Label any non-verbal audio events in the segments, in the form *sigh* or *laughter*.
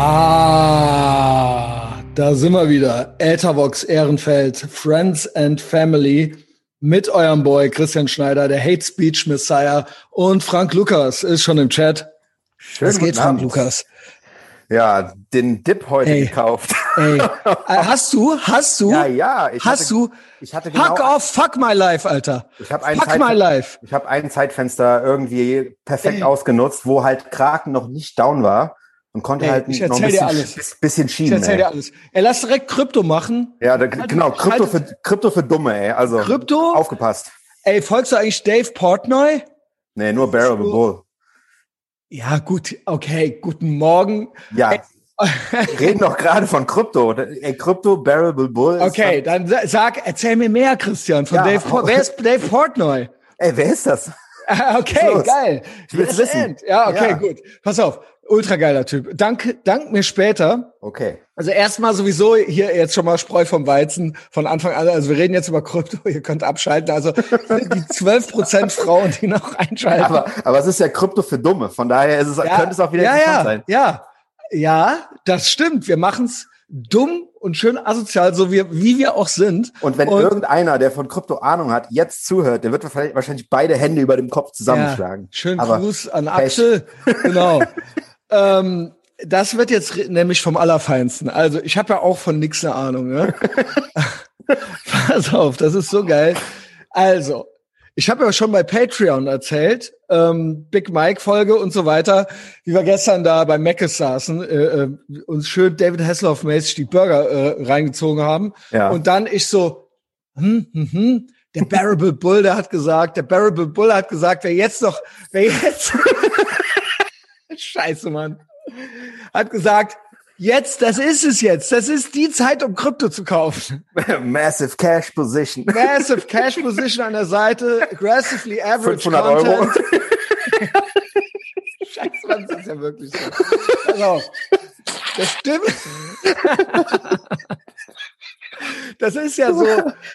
Ah, da sind wir wieder. Ethervox Ehrenfeld, Friends and Family mit eurem Boy Christian Schneider, der Hate Speech Messiah und Frank Lukas ist schon im Chat. Schön, Was geht, Frank Lukas? Ja, den Dip heute ey, gekauft. Ey, *laughs* äh, hast du? Hast du? Ja, ja. Ich hast hatte, du? Ich hatte genau, fuck off, fuck my life, Alter. Ich habe ein fuck Zeit, my life. Ich habe ein Zeitfenster irgendwie perfekt ey. ausgenutzt, wo halt Kraken noch nicht down war und konnte ey, halt ich noch ein bisschen, alles. bisschen schieben. Ich erzähl dir alles. Ey, lass direkt Krypto machen. Ja, da, genau, Krypto für, Krypto für Dumme, ey. Also, Krypto? Aufgepasst. Ey, folgst du eigentlich Dave Portnoy? Nee, nur Bearable Bull. Ja, gut, okay, guten Morgen. Ja. Ey, wir reden doch gerade von Krypto. Ey, Krypto, Bearable Bull. Okay, dann sag, erzähl mir mehr, Christian, von ja. Dave, wer ist Dave Portnoy? Ey, wer ist das? *laughs* Okay, geil. Ich will's wissen. Ja, okay, ja. gut. Pass auf. Ultra geiler Typ. Dank, dank mir später. Okay. Also erstmal sowieso hier jetzt schon mal Spreu vom Weizen von Anfang an. Also wir reden jetzt über Krypto, *laughs* ihr könnt abschalten. Also die 12 Prozent Frauen, die noch einschalten. Aber, aber es ist ja Krypto für Dumme. Von daher ist es, ja, könnte es auch wieder ja, interessant ja, sein. Ja, ja, das stimmt. Wir machen's dumm und schön asozial, so wie, wie wir auch sind. Und wenn und, irgendeiner, der von Krypto Ahnung hat, jetzt zuhört, der wird wahrscheinlich beide Hände über dem Kopf zusammenschlagen. Ja, schönen Gruß an Axel. genau. *laughs* ähm, das wird jetzt nämlich vom Allerfeinsten. Also ich habe ja auch von nix eine Ahnung. Ne? *laughs* Pass auf, das ist so geil. Also, ich habe ja schon bei Patreon erzählt, ähm, Big Mike Folge und so weiter, wie wir gestern da bei Meckes saßen, äh, äh, uns schön David Hasselhoff mäßig die Burger äh, reingezogen haben ja. und dann ich so, hm, hm, hm, der Bearable Bull, der hat gesagt, der Bearable Bull hat gesagt, wer jetzt noch, wer jetzt, Scheiße, Mann, hat gesagt, Jetzt, das ist es jetzt. Das ist die Zeit, um Krypto zu kaufen. *laughs* Massive Cash Position. Massive Cash Position an der Seite. Aggressively average 500 Content. Euro. *laughs* Scheiße, das ist ja wirklich so. Also, das stimmt. Das ist ja so,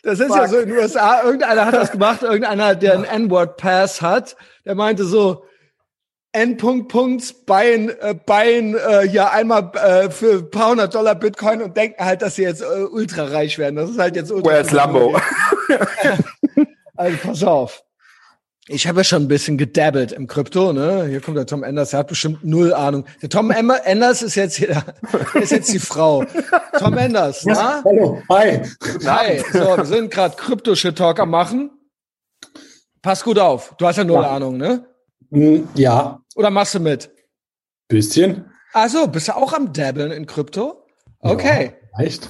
das ist Fuck. ja so in den USA. Irgendeiner hat das gemacht, irgendeiner, der einen N-Word Pass hat, der meinte so, Endpunkt, Punkt, Bein, äh, Bein, äh, ja, einmal äh, für ein paar hundert Dollar Bitcoin und denken halt, dass sie jetzt äh, ultra reich werden. Das ist halt jetzt ultra. Where's Lambo? *laughs* also pass auf. Ich habe ja schon ein bisschen gedabbelt im Krypto, ne? Hier kommt der Tom Enders, der hat bestimmt null Ahnung. Der Tom Enders ist jetzt hier, *laughs* ist jetzt die Frau. Tom Enders, ja, na? Hallo, hi. Hi, so, wir sind gerade Krypto-Shit-Talk am machen. Pass gut auf, du hast ja null ja. Ahnung, ne? Hm, ja. Oder machst du mit? Bisschen. Also, bist du auch am Dabbeln in Krypto? Okay. Ja, echt?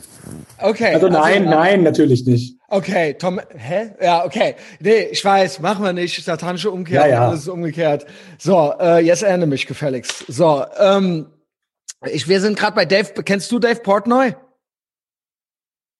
Okay. Also nein, also, nein, natürlich nicht. Okay, Tom, hä? Ja, okay. Nee, ich weiß, machen wir nicht. Satanische Umkehr, ja, ja. alles ist umgekehrt. So, äh, jetzt erinnere mich gefälligst. So, ähm, ich, wir sind gerade bei Dave. Kennst du Dave Portnoy?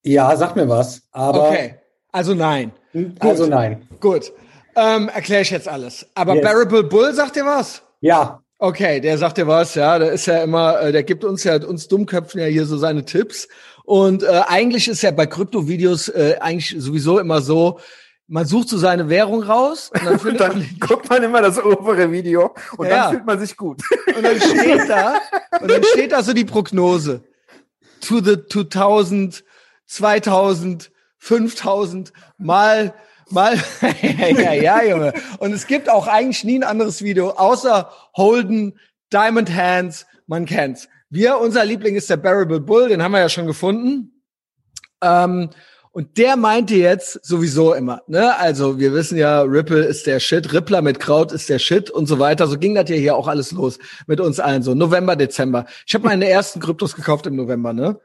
Ja, sag mir was. Aber okay, also nein. Hm, also nein. Gut. Ähm, Erkläre ich jetzt alles. Aber yes. Bearable Bull sagt dir was? Ja. Okay, der sagt dir was, ja. Der ist ja immer, äh, der gibt uns ja, uns Dummköpfen ja hier so seine Tipps. Und äh, eigentlich ist ja bei Kryptovideos äh, eigentlich sowieso immer so, man sucht so seine Währung raus und dann, *laughs* und dann man guckt man immer das obere Video und ja. dann fühlt man sich gut. Und dann steht da, und dann steht da so die Prognose. To the 2000, 2000, 5000 mal Mal, *laughs* ja, ja, Junge. Und es gibt auch eigentlich nie ein anderes Video, außer Holden, Diamond Hands, man kennt's. Wir, unser Liebling ist der Bearable Bull, den haben wir ja schon gefunden. Ähm, und der meinte jetzt sowieso immer, ne? Also wir wissen ja, Ripple ist der Shit, Rippler mit Kraut ist der Shit und so weiter. So ging das ja hier auch alles los mit uns allen so. November, Dezember. Ich habe meine ersten Kryptos gekauft im November, ne?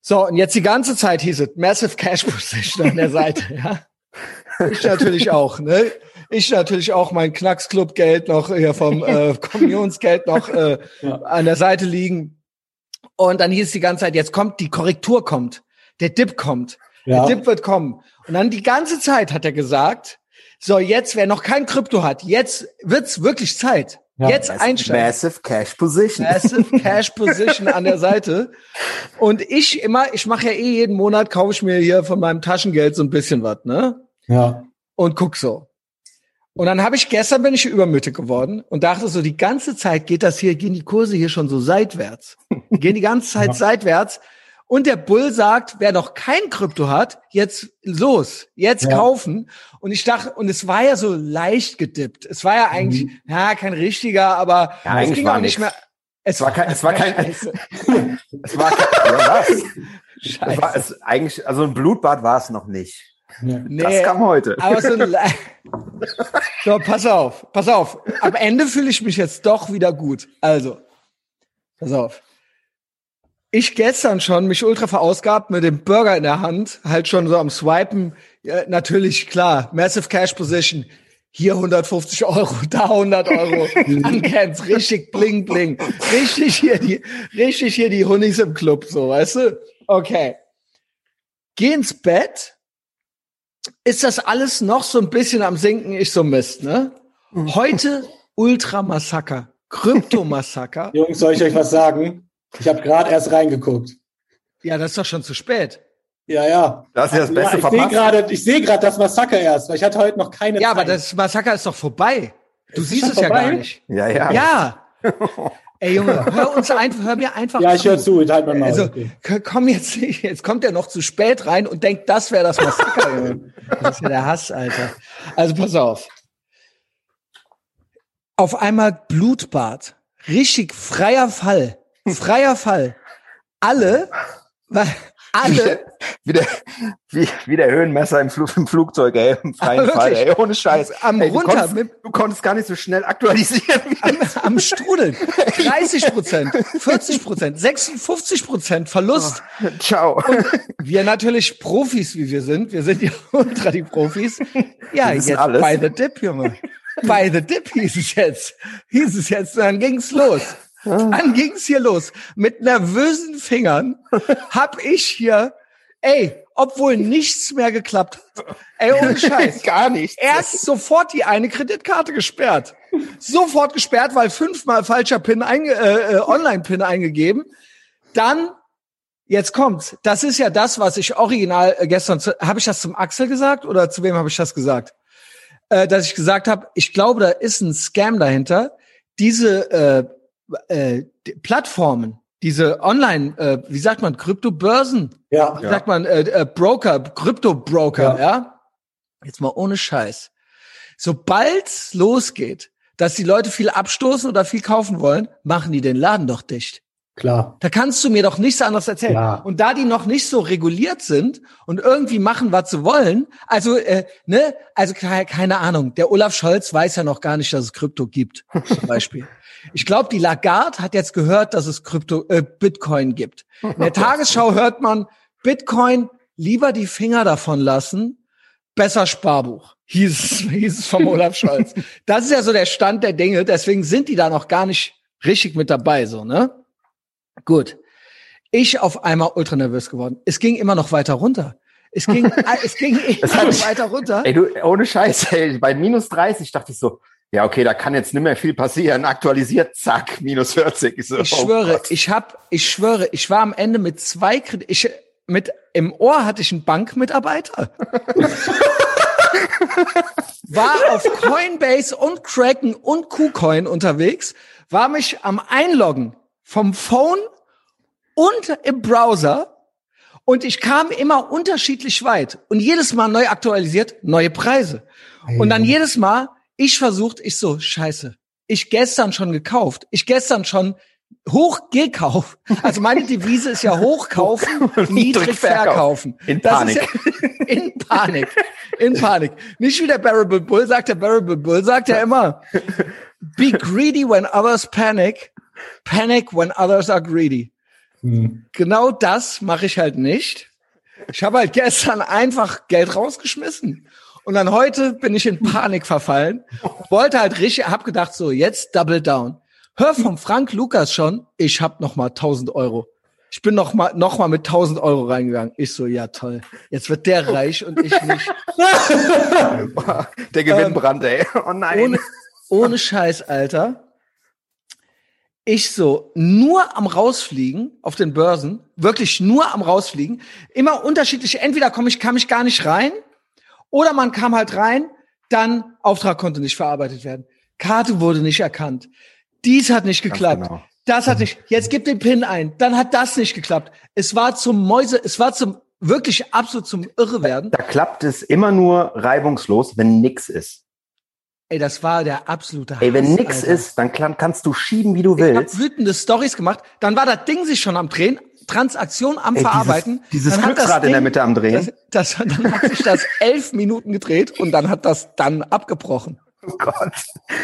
So, und jetzt die ganze Zeit hieß es Massive Cash Position an der Seite, *laughs* ja. Ich natürlich auch, ne? Ich natürlich auch mein Knacksclub-Geld noch hier vom äh, *laughs* Kommunionsgeld noch äh, ja. an der Seite liegen. Und dann hieß es die ganze Zeit, jetzt kommt, die Korrektur kommt, der Dip kommt, ja. der Dip wird kommen. Und dann die ganze Zeit hat er gesagt, so jetzt, wer noch kein Krypto hat, jetzt wird's wirklich Zeit. Ja, jetzt einsteigen. Massive Cash Position. Massive *laughs* Cash Position an der Seite. Und ich immer, ich mache ja eh jeden Monat, kaufe ich mir hier von meinem Taschengeld so ein bisschen was, ne? Ja. Und guck so. Und dann habe ich gestern bin ich übermütig geworden und dachte so, die ganze Zeit geht das hier, gehen die Kurse hier schon so seitwärts. Die gehen die ganze Zeit *laughs* Ja. seitwärts. Und der Bull sagt, wer noch kein Krypto hat, jetzt los, jetzt Ja. kaufen. Und ich dachte, und es war ja so leicht gedippt. Es war ja eigentlich, ja, kein richtiger, aber Ja, es ging war auch nicht nix. mehr. Es war kein- es war *laughs* kein- Scheiße. *laughs* Es war, ja, was? Es Scheiße. war es eigentlich, also ein Blutbad war es noch nicht. Ja. Nee, Das kam heute. aber so, *laughs* so, pass auf, pass auf. Am Ende fühle ich mich jetzt doch wieder gut. Also, pass auf. Ich gestern schon mich ultra verausgabt mit dem Burger in der Hand, halt schon so am Swipen. Ja, natürlich, klar, Massive Cash Position. Hier 150 Euro, da 100 Euro. Ankennst, richtig bling bling. Richtig hier die, richtig hier die Hunnis im Club, so, weißt du? Okay. Geh ins Bett. Ist das alles noch so ein bisschen am Sinken? Ich so Mist, ne? Heute Ultramassaker, Kryptomassaker. *laughs* Jungs, soll ich euch was sagen? Ich habe gerade erst reingeguckt. Ja, das ist doch schon zu spät. Ja, ja. Das ist ja das Beste ja, ich gerade, ich sehe gerade das Massaker erst, weil ich hatte heute noch keine Ja, Zeit. aber das Massaker ist doch vorbei. Du Ist siehst es ja vorbei? gar nicht. Ja, ja. Ja. *laughs* Ey Junge, *laughs* hör uns einfach, hör mir einfach ja, ich höre zu, halt mal Also, okay. komm jetzt jetzt kommt er noch zu spät rein und denkt, das wäre das Massaker. Junge. *laughs* Das ist ja der Hass, Alter. Also pass auf. Auf einmal Blutbad. Richtig freier Fall. Freier Fall. Alle, weil alle, Wie der, wie, wie der Höhenmesser im, Flug, im Flugzeug, ey, im freien Aber Fall, ey, ohne Scheiß. Am ey, du, runter konntest, mit- du konntest gar nicht so schnell aktualisieren. *laughs* am, am Strudeln. 30 Prozent, 40 Prozent, 56 Prozent Verlust. Ciao. Wir natürlich Profis, wie wir sind. Wir sind ja *laughs* ultra die Profis. Ja, jetzt alles. by the dip, Junge. By the dip hieß es jetzt. Hieß es jetzt. Dann ging's los. Dann ging's hier los. Mit nervösen Fingern hab ich hier, ey, obwohl nichts mehr geklappt hat. Ey, ohne *laughs* Scheiß. gar nicht. Erst sofort die eine Kreditkarte gesperrt. Sofort gesperrt, weil fünfmal falscher PIN einge äh, äh, Online-PIN eingegeben. Dann, jetzt kommt's. Das ist ja das, was ich original äh, gestern, habe ich das zum Axel gesagt oder zu wem habe ich das gesagt? Äh, dass ich gesagt habe, ich glaube, da ist ein Scam dahinter. Diese äh, äh, Plattformen, diese Online, äh, wie sagt man, Kryptobörsen, Ja, wie sagt man, äh, äh, Broker, Krypto-Broker, Ja. ja. Jetzt mal ohne Scheiß. Sobald's losgeht, dass die Leute viel abstoßen oder viel kaufen wollen, machen die den Laden doch dicht. klar. Da kannst du mir doch nichts anderes erzählen. Ja. Und da die noch nicht so reguliert sind und irgendwie machen, was sie wollen, also äh, ne, also keine Ahnung. Der Olaf Scholz weiß ja noch gar nicht, dass es Krypto gibt, zum Beispiel. *laughs* Ich glaube, die Lagarde hat jetzt gehört, dass es Krypto, äh, Bitcoin gibt. In der *laughs* Tagesschau hört man Bitcoin lieber die Finger davon lassen, besser Sparbuch. Hieß es, *laughs* hieß es vom Olaf Scholz. *laughs* Das ist ja so der Stand der Dinge. Deswegen sind die da noch gar nicht richtig mit dabei, so ne? Gut. Ich auf einmal ultra nervös geworden. Es ging immer noch weiter runter. Es ging, es ging immer noch weiter runter. Ey, du, ohne Scheiß, ey, bei minus 30 dachte ich so, ja, okay, da kann jetzt nicht mehr viel passieren. Aktualisiert, zack, minus 40. Ich, so, Ich oh schwöre, Gott. ich hab, ich schwöre, ich war am Ende mit zwei Kredit, ich, mit, im Ohr hatte ich einen Bankmitarbeiter. *laughs* war auf Coinbase und Kraken und KuCoin unterwegs, war mich am Einloggen vom Phone und im Browser und ich kam immer unterschiedlich weit und jedes Mal neu aktualisiert, neue Preise. Und dann jedes Mal, ich versucht, ich so, scheiße, ich gestern schon gekauft, ich gestern schon hoch gekauft. Also meine Devise ist ja *laughs* hochkaufen, *laughs* niedrig verkaufen. In Panik. Ja, *laughs* in Panik. In Panik. Nicht wie der Bearable Bull sagt, der Bearable Bull sagt ja immer, be greedy when others panic, panic when others are greedy. Hm. Genau das mache ich halt nicht. Ich habe halt gestern einfach Geld rausgeschmissen. Und dann heute bin ich in Panik verfallen. Wollte halt richtig, hab gedacht so, jetzt double down. Hör vom Frank Lukas schon, ich hab noch mal 1000 Euro. Ich bin noch mal, noch mal mit 1000 Euro reingegangen. Ich so, ja toll. Jetzt wird der reich und ich nicht. *laughs* Der Gewinnbrand, ey. Oh nein. Ohne, ohne Scheiß, Alter. Ich so nur am rausfliegen auf den Börsen, wirklich nur am rausfliegen, immer unterschiedlich. Entweder komme ich, kam ich gar nicht rein, oder man kam halt rein, Dann Auftrag konnte nicht verarbeitet werden. Karte wurde nicht erkannt. Dies hat nicht geklappt. genau. Das hat nicht. Jetzt gib den PIN ein. Dann hat das nicht geklappt. Es war zum Mäuse, es war zum wirklich absolut zum Irrewerden. Da klappt es immer nur reibungslos, wenn nix ist. Ey, das war der absolute Ey, wenn Hass, nix Alter. ist, dann kann, kannst du schieben, wie du Ich willst. wütende Stories gemacht. Dann war das Ding sich schon am Drehen, Transaktion am Ey, Verarbeiten. Dieses, dieses Glücksrad in der Ding- Mitte am Drehen. Das, das, dann hat sich das elf Minuten gedreht und dann hat das dann abgebrochen. oh Gott.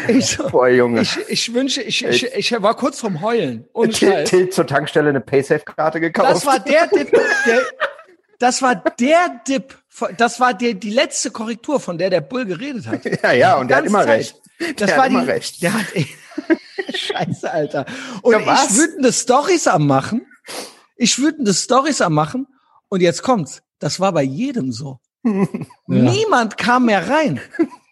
Ich, Boah, Junge. ich, ich wünsche, ich, ich, ich war kurz vorm Heulen. Ohne Tilt. Tilt zur Tankstelle eine Paysafe-Karte gekauft. Das war der Dip, der, das war der Dip, das war der, die letzte Korrektur, von der der Bull geredet hat. ja, ja, und der hat immer Zeit. recht. Das Der war hat die, immer recht. Der hat, *laughs* Scheiße, Alter. Und Ja, was? ich wütende Stories am machen. Ich wütende Stories am machen. Und jetzt kommt's. Das war bei jedem so. *laughs* Niemand kam mehr rein.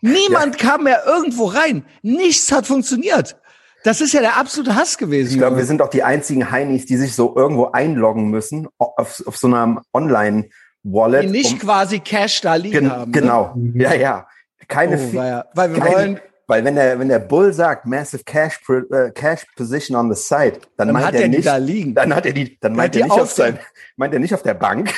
Niemand kam mehr irgendwo rein. Nichts hat funktioniert. Das ist ja der absolute Hass gewesen. Ich glaube, wir sind doch die einzigen Heinis, die sich so irgendwo einloggen müssen auf, auf so einer Online-Wallet. die nicht um- quasi Cash da liegen gen haben. ne? genau. Ja, ja. Keine, Oh, weil, weil wir keine wollen, weil wenn der, wenn der Bull sagt, massive cash, äh, cash position on the side, dann, dann meint hat er nicht, da liegen. dann hat er die, dann meint er nicht auf auf sein, meint er nicht auf der Bank.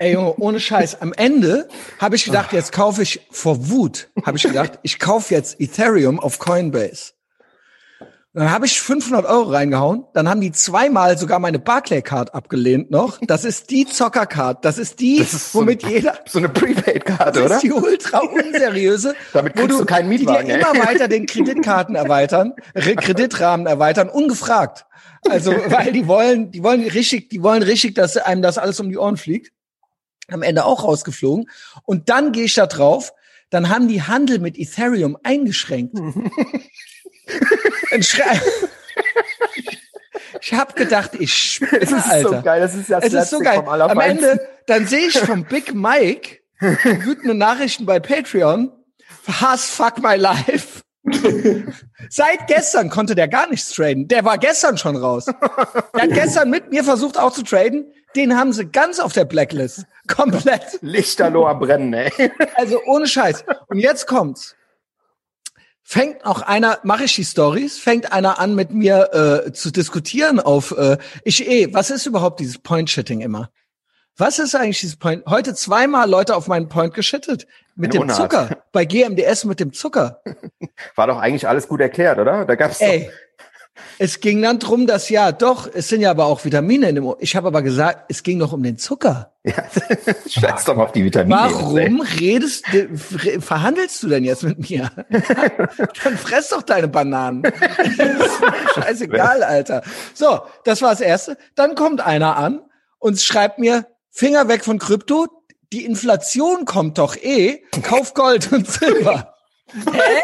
Ey Junge, ohne Scheiß. Am Ende habe ich gedacht, jetzt kaufe ich vor Wut, habe ich gedacht, ich kaufe jetzt Ethereum auf Coinbase. Dann habe ich 500 Euro reingehauen. Dann haben die zweimal sogar meine Barclay-Card abgelehnt noch. Das ist die Zocker-Card. Das ist die, Das ist so womit eine- jeder, So eine Prepaid-Karte, das oder? ist die ultra unseriöse. *laughs* Damit wo kriegst du keinen Mietwagen, Die dir immer weiter *laughs* den Kreditkarten erweitern, Re- Kreditrahmen erweitern, ungefragt. Also, *laughs* weil die wollen, die wollen richtig, die wollen richtig, dass einem das alles um die Ohren fliegt. Am Ende auch rausgeflogen. Und dann gehe ich da drauf. Dann haben die Handel mit Ethereum eingeschränkt. *laughs* Ich habe gedacht, ich spinne, Das ist Alter. so geil. Das ist ja das ist so geil. Am. Ende, dann sehe ich vom Big Mike *laughs* wütende Nachrichten bei Patreon. Hass fuck my life. Seit gestern konnte der gar nichts traden. Der war gestern schon raus. Der hat gestern mit mir versucht auch zu traden. Den haben sie ganz auf der Blacklist. Komplett. Lichterloh am Brennen, ey. Also ohne Scheiß. Und jetzt kommt's. Fängt auch einer, mache ich die Stories, fängt einer an mit mir äh, zu diskutieren auf äh, ich eh, was ist überhaupt dieses Point-Shitting immer? Was ist eigentlich dieses Point? Heute zweimal Leute auf meinen Point geschittet. Mit Eine dem Unart. Zucker. Bei GMDS mit dem Zucker. *laughs* War doch eigentlich alles gut erklärt, oder? Da gab's Ey. Es ging dann drum, dass ja, doch, es sind ja aber auch Vitamine in dem Ohr. Ich habe aber gesagt, es ging doch um den Zucker. ja, *laughs* scheiß doch mal auf die Vitamine. Warum redest, du- re- verhandelst du denn jetzt mit mir? *laughs* Dann fress doch deine Bananen. *laughs* Scheißegal, Alter. So, das war das Erste. Dann kommt einer an und schreibt mir, Finger weg von Krypto, die Inflation kommt doch eh, kauf Gold und Silber. Hä?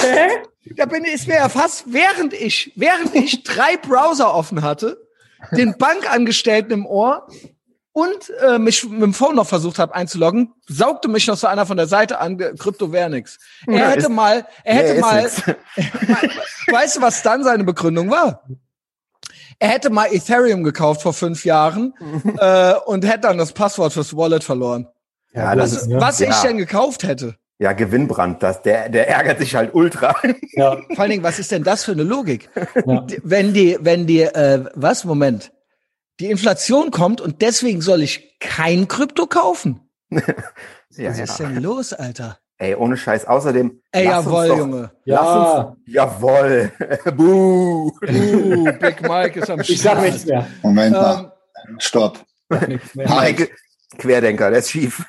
Hä? Da bin ist mir ja fast, während ich, während ich *laughs* drei Browser offen hatte, den Bankangestellten im Ohr und äh, mich mit dem Phone noch versucht habe einzuloggen, saugte mich noch so einer von der Seite an, Krypto wäre nix. Er Ja, hätte ist- mal, er hätte mal, *laughs* weißt du, was dann seine Begründung war? Er hätte mal Ethereum gekauft vor fünf Jahren *laughs* äh, und hätte dann das Passwort fürs Wallet verloren. Ja, das Was, ist, was ich ja. denn gekauft hätte? Ja, Gewinnbrand, das, der, der ärgert sich halt ultra. Ja, *laughs* Vor allen Dingen, was ist denn das für eine Logik? ja. Wenn die, wenn die, äh, was, Moment, die Inflation kommt und deswegen soll ich kein Krypto kaufen? *laughs* ja, Was ist ja. denn los, Alter? Ey, ohne Scheiß. Außerdem. Ey, lass uns jawohl, doch, Junge. Lass Ja. uns, jawohl. *laughs* Buh. Uh, Big Mike ist am Ich sag Start. nichts mehr. Moment Ähm, mal. Stopp. Nichts mehr. Mike, Querdenker, der ist schief.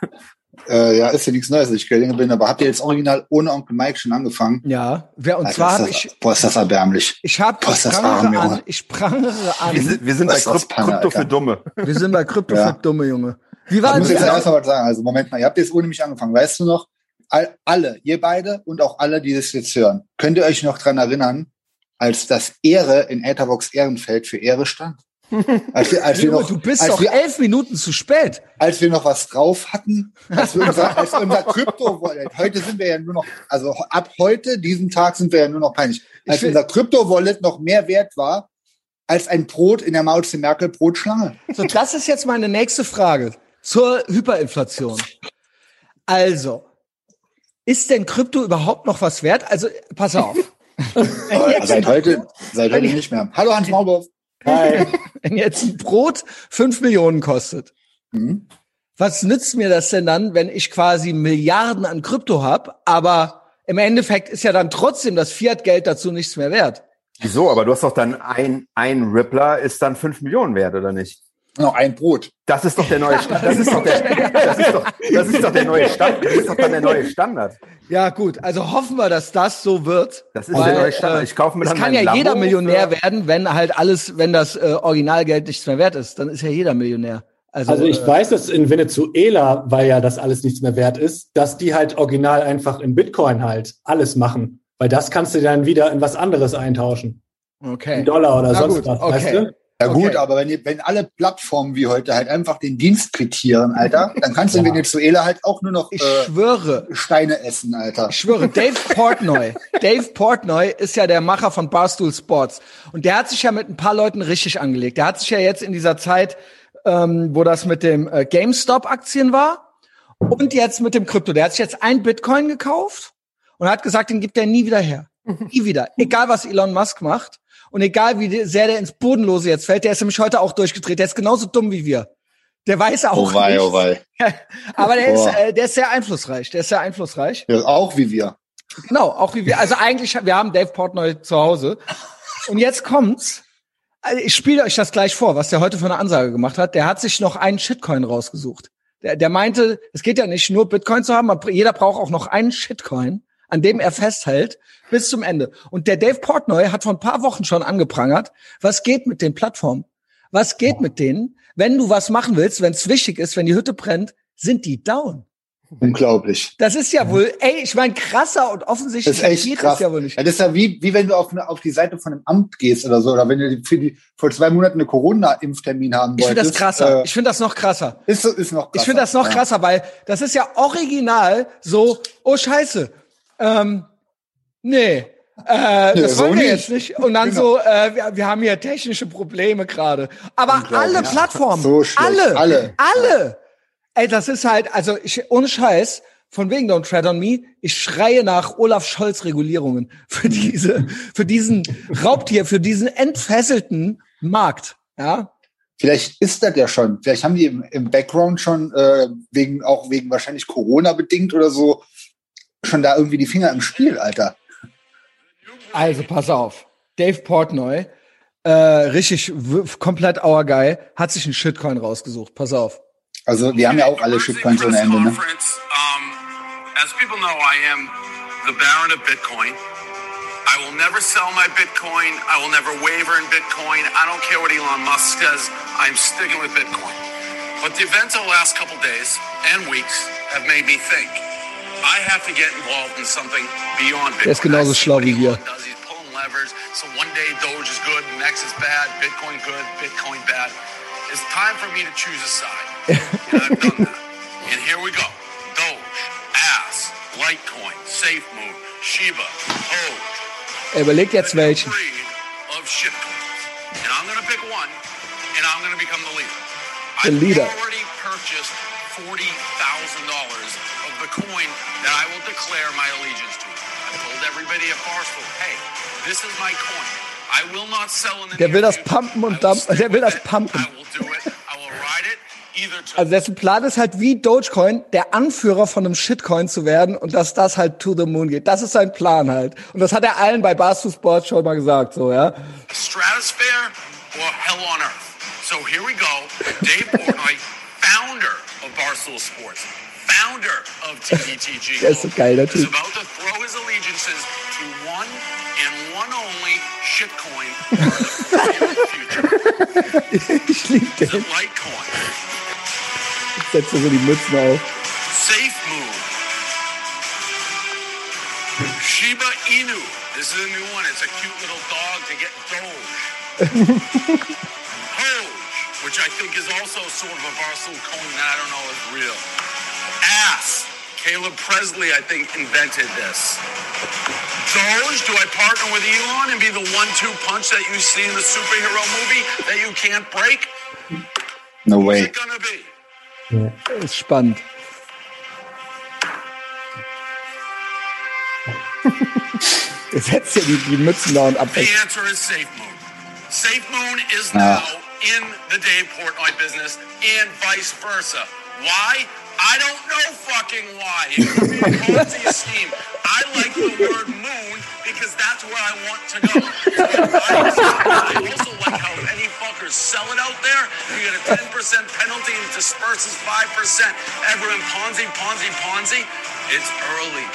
Äh, ja, ist ja nichts Neues, dass ich Querdenker bin, aber habt ihr jetzt original ohne Onkel Mike schon angefangen? Ja, wer, und Alter, zwar habe das, ich, boah, ist das erbärmlich. ich habe, ich das prangere arm, an, Junge. ich prangere Wir an. sind, wir sind bei ist das Kryp Panne, Krypto für? Dumme. Wir sind bei Krypto Ja. für dumme Junge. Wie Ich war muss jetzt das? erstmal was sagen. Also, Moment mal, ihr habt jetzt ohne mich angefangen. Weißt du noch, all, alle, ihr beide und auch alle, die das jetzt hören, könnt ihr euch noch dran erinnern, als das Ehre in Etherbox Ehrenfeld für Ehre stand? Als wir, als wir noch, du bist doch wir, elf Minuten zu spät. als wir noch was drauf hatten, als wir unser, als unser Krypto-Wallet, heute sind wir ja nur noch, also ab heute, diesem Tag sind wir ja nur noch peinlich, als unser Krypto-Wallet noch mehr wert war, als ein Brot in der Maus Merkel Brotschlange. So, das ist jetzt meine nächste Frage zur Hyperinflation. Also, ist denn Krypto überhaupt noch was wert? Also, pass auf. *laughs* Seit heute, seit heute nicht mehr. Hallo Hans Maulwurf. Hi. *laughs* Wenn jetzt ein Brot fünf Millionen kostet, Mhm. was nützt mir das denn dann, wenn ich quasi Milliarden an Krypto hab, aber im Endeffekt ist ja dann trotzdem das Fiat-Geld dazu nichts mehr wert. Wieso? Aber du hast doch dann ein, ein Rippler ist dann fünf Millionen wert, oder nicht? Noch ein Brot. Das ist doch der neue Stand. Das ist doch der, das ist doch, das ist doch der neue Stand. Das ist doch dann der neue Standard. Ja, gut, also hoffen wir, dass das so wird. Das ist Weil, der neue Standard. äh, Ich kaufe mir Es dann kann mein ja jeder Lambo Millionär für- werden, wenn halt alles, wenn das äh, Originalgeld nichts mehr wert ist, dann ist ja jeder Millionär. Also, Also ich äh, weiß, dass in Venezuela, weil ja das alles nichts mehr wert ist, dass die halt original einfach in Bitcoin halt alles machen. Weil das kannst du dann wieder in was anderes eintauschen. okay. In Dollar oder Na sonst gut, was, okay. weißt du? Ja Okay. gut, aber wenn, ihr- wenn alle Plattformen wie heute halt einfach den Dienst quittieren, Alter, dann kannst du in. Venezuela halt auch nur noch Ich äh, schwöre, Steine essen, Alter. Ich schwöre, Dave Portnoy. *laughs* Dave Portnoy ist ja der Macher von Barstool Sports. Und der hat sich ja mit ein paar Leuten richtig angelegt. Der hat sich ja jetzt in dieser Zeit, ähm, wo das mit dem äh, GameStop-Aktien war und jetzt mit dem Krypto. Der hat sich jetzt ein Bitcoin gekauft und hat gesagt, den gibt er nie wieder her. *laughs* Nie wieder. Egal, was Elon Musk macht und egal, wie sehr der ins Bodenlose jetzt fällt. Der ist nämlich heute auch durchgedreht. Der ist genauso dumm wie wir. Der weiß auch Oh wei, nichts. oh wei. *laughs* Aber der ist, äh, der ist sehr einflussreich. Der ist sehr einflussreich. Ja, auch wie wir. Genau, auch wie wir. Also eigentlich, wir haben Dave Portnoy zu Hause. Und jetzt kommt's. Also Ich spiele euch das gleich vor, was der heute für eine Ansage gemacht hat. Der hat sich noch einen Shitcoin rausgesucht. Der, der meinte, es geht ja nicht nur Bitcoin zu haben, jeder braucht auch noch einen Shitcoin, an dem er festhält bis zum Ende. Und der Dave Portnoy hat vor ein paar Wochen schon angeprangert, was geht mit den Plattformen? Was geht mit denen? Wenn du was machen willst, wenn es wichtig ist, wenn die Hütte brennt, sind die down. Unglaublich. Das ist ja wohl, ey, ich meine, krasser und offensichtlich Das ist echt geht krass. das ja wohl nicht. Ja, das ist ja wie, wie wenn du auf, eine, auf die Seite von einem Amt gehst oder so, oder wenn du für die vor zwei Monaten eine Corona-Impftermin haben Ich finde das wolltest. krasser. Äh, ich finde das noch krasser. ist, ist noch krasser. Ich finde das noch Ja. krasser, weil das ist ja original so, oh Scheiße, ähm, nee, äh, das so wollen wir nicht. jetzt nicht. Und dann Genau. so, äh, wir, wir haben hier technische Probleme gerade. Aber alle Ja. Plattformen, So alle, Alle. alle. Ey, das ist halt, also ich, ohne Scheiß, von wegen Don't Tread on Me, ich schreie nach Olaf Scholz Regulierungen für diese, für diesen Raubtier, für diesen entfesselten Markt. Ja, Vielleicht ist das ja schon. Vielleicht haben die im, im Background schon, äh, wegen, auch wegen wahrscheinlich Corona bedingt oder so, schon da irgendwie die Finger im Spiel, Alter. Also, pass auf. Dave Portnoy, äh, richtig komplett our guy, hat sich einen Shitcoin rausgesucht. Pass auf. Also, wir haben ja auch alle Shitcoins ohne Ende, ne? Um, as people know, I am the Baron of Bitcoin. I will never sell my Bitcoin. I will never waver in Bitcoin. I don't care what Elon Musk says. I'm sticking with Bitcoin. But the events of the last couple days and weeks have made me think. Der ist genauso I see schlau what wie wir. Elon does. He's pulling levers. So one day Doge is good, next is bad, Bitcoin good, Bitcoin bad. It's time for me to choose a side. *laughs* and I've done that. And here we go. Doge, Ass, Litecoin, SafeMove, Shiba, Doge. Er überlegt jetzt welchen. Of shitcoins. And I'm going to pick one, and I'm going to become the leader. The I've leader. already purchased $40,000 of the coin that I will declare my allegiance to. I told everybody at Barstool, hey, this is my coin. I will not sell in the Der will das pumpen und dumpen. Der will das pumpen. I will do it. I will ride it either to Also dessen Plan ist halt wie Dogecoin der Anführer von einem Shitcoin zu werden und dass das halt to the moon geht. Das ist sein Plan halt. Und das hat er allen bei Barstool Sports schon mal gesagt, so, ja. stratosphere or hell on earth. So here we go. Dave Portnoy, founder of Barstool Sports, founder of TDTG, Der ist so geil, der is about to throw his allegiances to one and one only shitcoin for the future. *laughs* Ich lieb The den. Litecoin, Ich setze so die Mützen auf. Safe Move, Shiba Inu. This is a new one. It's a cute little dog to get Doge. *laughs* Doge, which I think is also sort of a Barstool coin that I don't know is real. Ass. Caleb Presley, I think, invented this. Doge, do I partner with Elon and be the one-two punch that you see in the superhero movie that you can't break? No Who's way. it gonna be? Ist spannend. Ihr setzt ja die, die Mützen da und ab. The answer is Safe Moon. Safe Moon is Ah. now in the Dave Portnoy business and vice versa. Why? I don't know fucking why. It could be a Ponzi *laughs* scheme. I like the word moon because that's where I want to go. I also like how any fuckers sell it out there. You get a 10% penalty and it disperses 5%. Everyone Ponzi, Ponzi, Ponzi. It's early.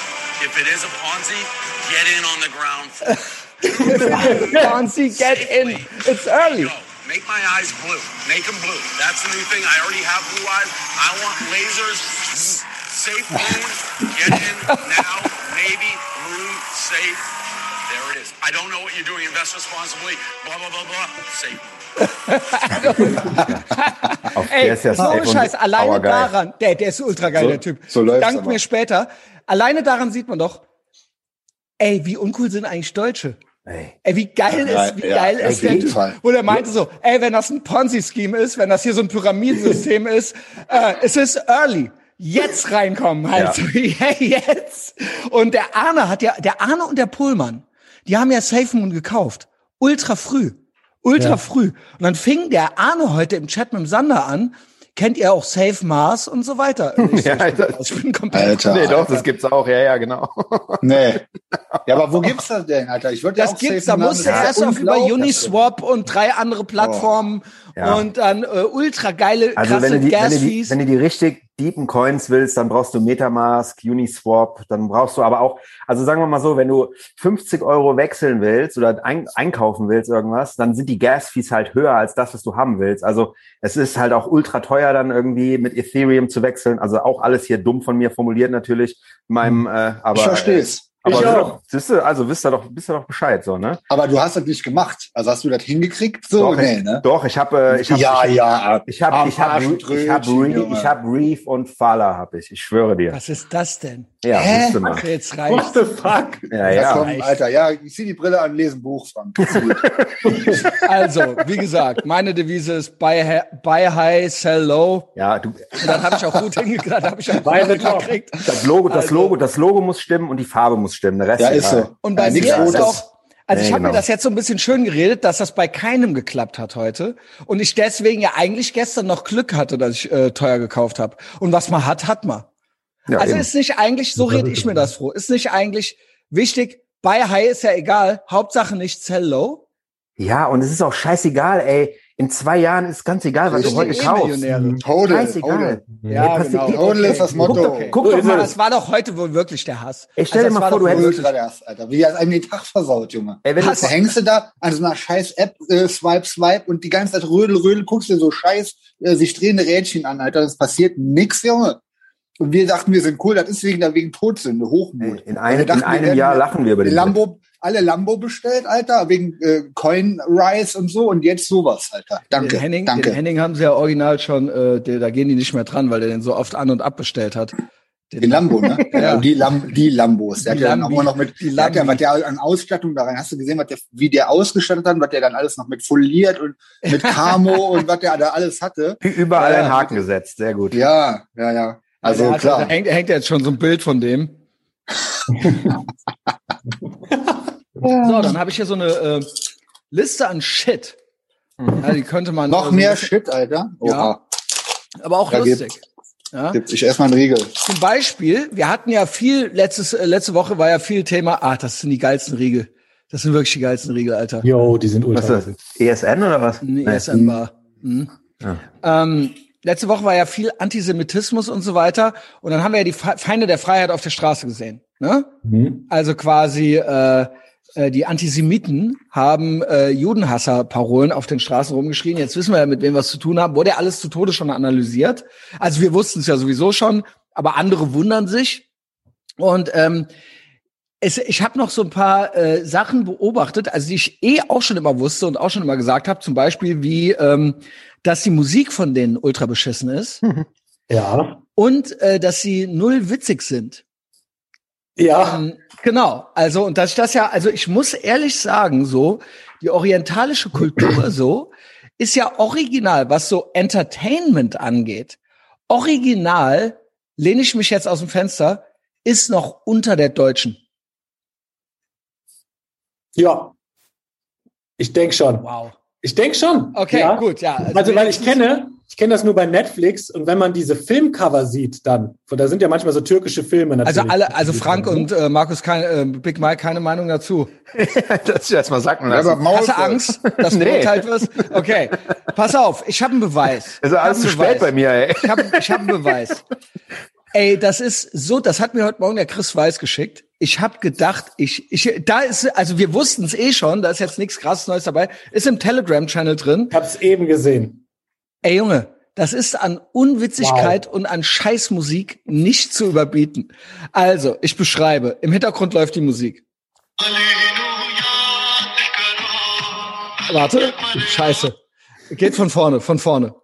If it is a Ponzi, get in on the ground floor. *laughs* Ponzi, get in. It's early. Go. Make my eyes blue. Make them blue. That's the new thing. I already have blue eyes. I want lasers. Safe moon. Get in now. Maybe moon safe. There it is. I don't know what you're doing. Invest responsibly. Blah blah blah blah. Safe *laughs* Ey, der ist ja und Scheiß, alleine daran, der, der ist ultra geil, So- der Typ. so läuft's Dank aber. mir später. Alleine daran sieht man doch, ey, wie uncool sind eigentlich Deutsche? Ey. Ey, wie geil Ja, ist, wie ja, geil auf ist? Fall. Wo der meinte so, ey, wenn das ein Ponzi-Scheme ist, wenn das hier so ein Pyramidensystem ist, äh, es ist early. Jetzt reinkommen, halt. Ja. *laughs* Hey, jetzt. Und der Arne hat ja, der Arne und der Pullmann, die haben ja Safe Moon gekauft. Ultra früh. Ultra Ja. früh. Und dann fing der Arne heute im Chat mit dem Sander an. Kennt ihr auch Safe Mars und so weiter? *laughs* Ich, Ja, das- ich bin komplett. Alter. Nee, doch, das gibt's auch. Ja, ja, genau. *laughs* Nee. Ja, aber wo gibt's das denn, Alter? Ich würde ja Das auch gibt's, safe da musst du erst auf über. Uniswap und drei andere Plattformen Ja. und dann äh, ultra geile, Also krasse wenn du, die, wenn, du die, wenn du die richtig deepen Coins willst, dann brauchst du Metamask, Uniswap, dann brauchst du aber auch, also sagen wir mal so, wenn du 50 Euro wechseln willst oder ein, einkaufen willst irgendwas, dann sind die Gas-Fees halt höher als das, was du haben willst. Also es ist halt auch ultra teuer dann irgendwie mit Ethereum zu wechseln. Also auch alles hier dumm von mir formuliert natürlich. In meinem, äh, aber, Ich versteh's. Aber Ich auch. siehst du, also wisst ihr doch, wisst ihr doch Bescheid, so, ne? Aber du hast das nicht gemacht. Also hast du das hingekriegt? So, doch, nee, ich, ne? doch, ich habe, äh, ich habe, ja, ich, ja. ich habe, ich habe, ich habe, Reef, ich habe Reef und Fala habe ich. Ich schwöre dir. Was ist das denn? Ja, Hä? du mal. Okay, jetzt What reicht. the fuck? Ja, Ja, komm, Alter, ja, ich zieh die Brille an, lese ein Buch, Frank. *laughs* Also, wie gesagt, meine Devise ist buy, hi- buy high, sell low. Ja, du, Und das habe ich auch gut hingekriegt. Das habe ich auch Buy gut hingekriegt. das Logo, das Also- Logo, das Logo muss stimmen und die Farbe muss stimmen. Der Rest Ja, ist so. Und bei Ja, mir ist auch, also ich Nee, habe mir genau. das jetzt so ein bisschen schön geredet, dass das bei keinem geklappt hat heute. Und ich deswegen ja eigentlich gestern noch Glück hatte, dass ich äh, teuer gekauft habe. Und was man hat, hat man. Ja, also eben. ist nicht eigentlich, so rede ich mir das froh, ist nicht eigentlich wichtig, buy high ist ja egal, Hauptsache nicht sell low. ja, und es ist auch scheißegal, ey. In zwei Jahren ist ganz egal, was du heute eh kaufst. Hodel, Scheißegal. Ja, passt genau. eh- Hodel ist das Motto. Okay. Guck So doch mal, es. Das war doch heute wohl wirklich der Hass. Ey, stell dir das mal vor, du hättest- wirklich- Ultra erst, Alter. Wie er einem den Tag versaut, Junge. ey, wenn Hass. du, Da hängst du da an so einer scheiß App, äh, swipe, swipe und die ganze Zeit rödel, rödel, guckst dir so scheiß äh, sich drehende Rädchen an, Alter. Das passiert nix, Junge. Und wir dachten, wir sind cool. Das ist wegen, wegen Todsünde, Hochmut. in Wir einem, dachten, in einem Jahr lachen wir über den Lambo, alle Lambo bestellt, Alter, wegen äh, Coin Rise und so und jetzt sowas, Alter. Danke, Den Henning, danke. den Henning haben sie ja original schon, äh, der, da gehen die nicht mehr dran, weil der den so oft an und abbestellt hat. Den Lambo, ne? *laughs* Ja. ja. Die, Lam die Lambos. Der Die hat ja dann auch immer noch mit, Die der hat ja, was der an Ausstattung da rein, hast du gesehen, was der, wie der ausgestattet hat, was der dann alles noch mit foliert und mit *laughs* Camo und was der da alles hatte. überall Ja, einen. Haken gesetzt. Sehr gut. Ja, ja, ja. Also Der hat- klar. Da hängt, hängt jetzt schon so ein Bild von dem. *laughs* So, dann habe ich hier so eine äh, Liste an Shit. Ja, die könnte man Noch äh, so mehr Shit, Alter. Oha. aber auch Da lustig. Ja? Gibt ich erstmal einen Riegel. Zum Beispiel, wir hatten ja viel letztes äh, letzte Woche war ja viel Thema. Ah, das sind die geilsten Riegel. Das sind wirklich die geilsten Riegel, Alter. Yo, die sind Was ultra. ist das? ESN oder was? Nee, Nee. ESN war. Mhm. Ja. Ähm, letzte Woche war ja viel Antisemitismus und so weiter. Und dann haben wir ja die Fe- Feinde der Freiheit auf der Straße gesehen. Ne? Mhm. Also quasi äh, die Antisemiten haben äh, Judenhasser-Parolen auf den Straßen rumgeschrien. Jetzt wissen wir ja, mit wem wir es zu tun haben. Wurde ja alles zu Tode schon analysiert. Also wir wussten es ja sowieso schon, aber andere wundern sich. Und ähm, es, ich habe noch so ein paar äh, Sachen beobachtet, also die ich eh auch schon immer wusste und auch schon immer gesagt habe. Zum Beispiel wie, ähm, dass die Musik von denen ultra beschissen ist Ja. und äh, dass sie null witzig sind. Ja. Ähm, genau. Also, und dass ich das ja, also ich muss ehrlich sagen, so, die orientalische Kultur *clears throat* so, ist ja original, was so Entertainment angeht. Original, lehne ich mich jetzt aus dem Fenster, ist noch unter der deutschen. Ja. Ich denke schon. Wow. Ich denke schon. Okay, ja. gut, ja. Also, weil ich kenne, ich kenne das nur bei Netflix und wenn man diese Filmcover sieht, dann, da sind ja manchmal so türkische Filme natürlich. Also alle, also Frank und äh, Markus, kein, äh, Big Mike, keine Meinung dazu. *laughs* das erst mal sacken Ja, aber lassen. Maul Hast du Angst, dass *laughs* du Nee. beurteilt wirst? Okay, pass auf, ich habe einen Beweis. *laughs* Also alles zu spät bei mir, ey. Ich habe ich hab einen Beweis. Ey, das ist so, das hat mir heute Morgen der Chris Weiß geschickt. Ich habe gedacht, ich, ich, da ist, also wir wussten es eh schon, da ist jetzt nichts krasses Neues dabei, ist im Telegram-Channel drin. Ich hab's eben gesehen. Ey Junge, das ist an Unwitzigkeit und an Scheißmusik nicht zu überbieten. Also, ich beschreibe, im Hintergrund läuft die Musik. Warte, scheiße. Geht von vorne, von vorne.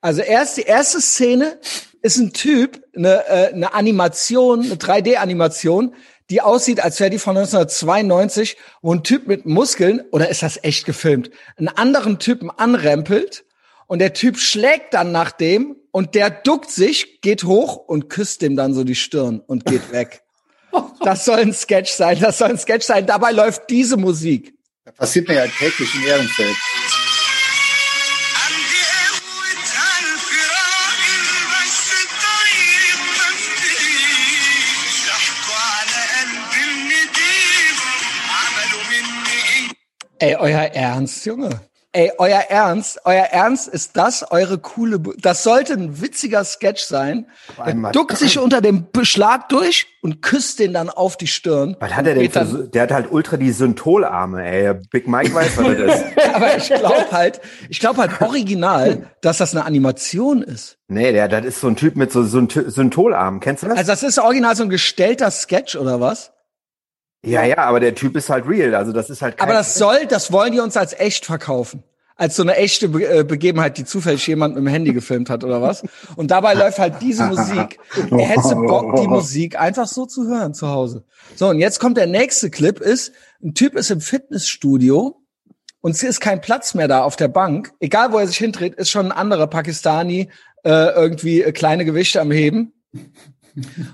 Also erst die erste Szene ist ein Typ, eine, äh, eine Animation, eine 3D-Animation, die aussieht, als wäre die von 1992, wo ein Typ mit Muskeln, oder ist das echt gefilmt, einen anderen Typen anrempelt und der Typ schlägt dann nach dem und der duckt sich, geht hoch und küsst dem dann so die Stirn und geht weg. *laughs* Das soll ein Sketch sein, das soll ein Sketch sein. Dabei läuft diese Musik. Das passiert mir ja täglich in Ehrenfeld. Ey, euer Ernst, Junge. Ey, euer Ernst, euer Ernst ist das eure coole, Bu- das sollte ein witziger Sketch sein. Er duckt sich unter dem Beschlag durch und küsst den dann auf die Stirn. Was hat er denn für, der hat halt ultra die Syntholarme, ey. Big Mike weiß, was das ist. *laughs* Aber ich glaube halt, ich glaube halt original, dass das eine Animation ist. Nee, der, das ist so ein Typ mit so Synth- Syntholarmen. Kennst du das? Also das ist original so ein gestellter Sketch oder was? Ja, ja, aber der Typ ist halt real. Also das ist halt Aber das soll, das wollen die uns als echt verkaufen. Als so eine echte Be äh, Begebenheit, die zufällig jemand mit dem Handy gefilmt hat oder was. Und dabei läuft halt diese Musik. Er hätte Bock, die Musik einfach so zu hören zu Hause. So, und jetzt kommt der nächste Clip ist, ein Typ ist im Fitnessstudio und es ist kein Platz mehr da auf der Bank. Egal, wo er sich hindreht, ist schon ein anderer Pakistani äh, irgendwie äh, kleine Gewichte am Heben.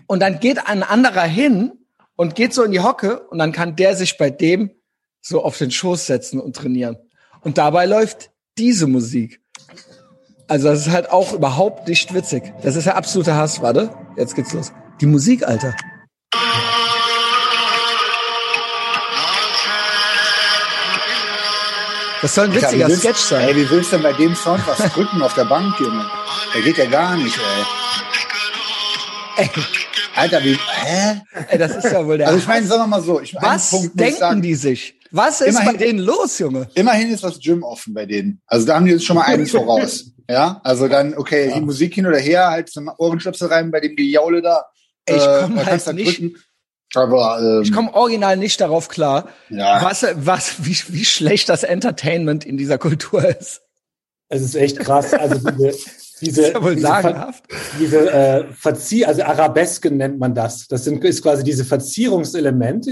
Und dann geht ein anderer hin und geht so in die Hocke und dann kann der sich bei dem so auf den Schoß setzen und trainieren. Und dabei läuft diese Musik. Also das ist halt auch überhaupt nicht witzig. Das ist ja absoluter Hass. Warte, jetzt geht's los. Die Musik, Alter. Das soll ein witziger wie willst- Sketch sein. Ey, wie willst du denn bei dem Sound was drücken auf der Bank, Junge? Der geht ja gar nicht, ey. Ey, Alter, wie, hä? ey, das ist ja wohl der Also ich meine, sagen wir mal so, ich, Was Punkt denken sagen, die sich? Was ist Immerhin- bei denen los, Junge? Immerhin ist das Gym offen bei denen. Also da haben die uns schon mal einen voraus. *laughs* Ja, also dann, okay, die Musik hin oder her, halt zum Ohrenstöpsel rein bei dem Gejaule da. Ey, ich Äh, komm man halt da nicht- drücken. Aber, ähm, Ich komme original nicht darauf klar, Ja. was, was, wie, wie schlecht das Entertainment in dieser Kultur ist. Es ist echt krass. Also diese, diese, ist ja wohl diese, Ver diese äh, Verzieh, also Arabesken nennt man das. Das sind, ist quasi diese Verzierungselemente.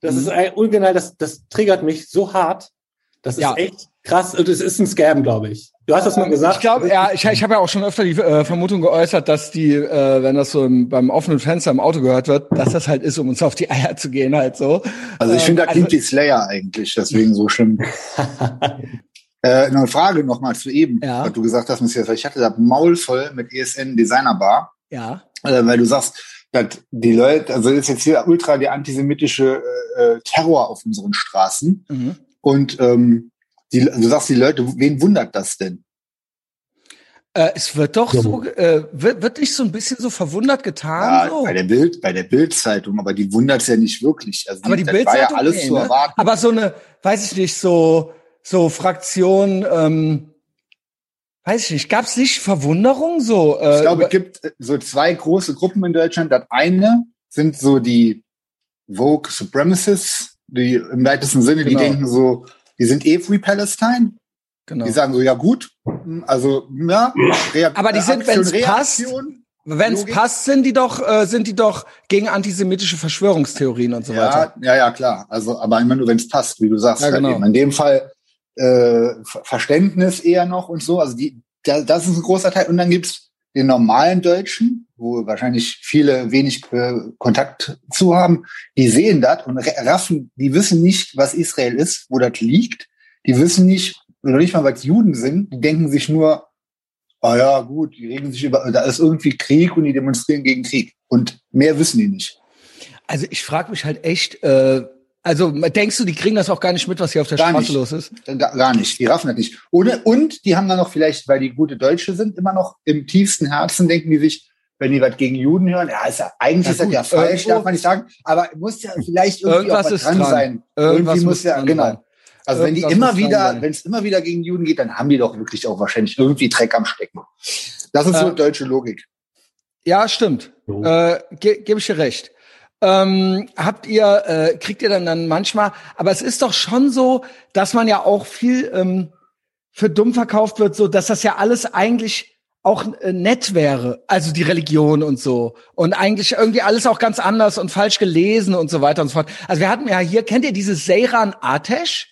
Das ist ein, original, das, das triggert mich so hart. Das ist Ja. echt krass. Und es ist ein Scam, glaube ich. Du hast das mal gesagt. Ich glaube, ja, ich, ich habe ja auch schon öfter die äh, Vermutung geäußert, dass die, äh, wenn das so im, beim offenen Fenster im Auto gehört wird, dass das halt ist, um uns auf die Eier zu gehen, halt so. Also ich finde, da klingt die Slayer eigentlich, deswegen so schlimm. *laughs* äh, noch eine Frage nochmal zu eben, Ja. was du gesagt hast, Messias. Ich hatte da Maul voll mit ESN Designer Bar, Ja. äh, weil du sagst, dass die Leute, also das ist jetzt hier ultra der antisemitische äh, äh, Terror auf unseren Straßen. Mhm. Und ähm, die, du sagst, die Leute, wen wundert das denn? Äh, es wird doch Ja, so, äh, wird, wird nicht so ein bisschen so verwundert getan. Ja, so. bei der Bild, bei der Bildzeitung, aber die wundert es ja nicht wirklich. Also Aber die das war ja Bildzeitung, alles nee, zu ne? erwarten. Aber so eine, weiß ich nicht, so so Fraktion, ähm, weiß ich nicht, gab es nicht Verwunderung so? Äh, Ich glaube, es gibt äh, so zwei große Gruppen in Deutschland. Das eine sind so die Vogue Supremacists, die im weitesten Sinne, die Genau. denken so, die sind eh Free Palestine. genau. Die sagen so, ja gut, also ja, Reak Aber die sind, Aktion, wenn's passt, Reaktion. Wenn es passt, sind die doch, äh, sind die doch gegen antisemitische Verschwörungstheorien und so weiter. Ja, ja, ja, klar. Also, aber immer nur, wenn es passt, wie du sagst. Ja, halt genau. eben. In dem Fall äh, Ver- Verständnis eher noch und so. Also die, da, das ist ein großer Teil. Und dann gibt's den normalen Deutschen, wo wahrscheinlich viele wenig äh, Kontakt zu haben, die sehen das und raffen, die wissen nicht, was Israel ist, wo das liegt. Die wissen nicht, oder nicht mal, was Juden sind. Die denken sich nur, ah ja, gut, die regen sich über, da ist irgendwie Krieg und die demonstrieren gegen Krieg. Und mehr wissen die nicht. Also ich frage mich halt echt, äh, also denkst du, die kriegen das auch gar nicht mit, was hier auf der Gar Straße nicht. los ist? Gar gar nicht. Die raffen das nicht. Ohne, und die haben dann noch vielleicht, weil die gute Deutsche sind, immer noch im tiefsten Herzen denken die sich, wenn die was gegen Juden hören, ja, ist ja eigentlich Ja, ist das ja falsch, darf man nicht sagen, aber muss ja vielleicht irgendwie Irgendwas auch was dran dran. sein. Irgendwas irgendwie muss ja, dran genau. sein. Also wenn die immer wieder, wenn es immer wieder gegen Juden geht, dann haben die doch wirklich auch wahrscheinlich irgendwie Dreck am Stecken. Das ist so Äh, deutsche Logik. Ja, stimmt. Jo. Äh, ge Gebe ich dir recht. Ähm, habt ihr, äh, kriegt ihr dann dann manchmal, aber es ist doch schon so, dass man ja auch viel ähm, für dumm verkauft wird, so dass das ja alles eigentlich auch äh, nett wäre, also die Religion und so und eigentlich irgendwie alles auch ganz anders und falsch gelesen und so weiter und so fort. Also wir hatten ja hier, kennt ihr diese Seiran Atesh?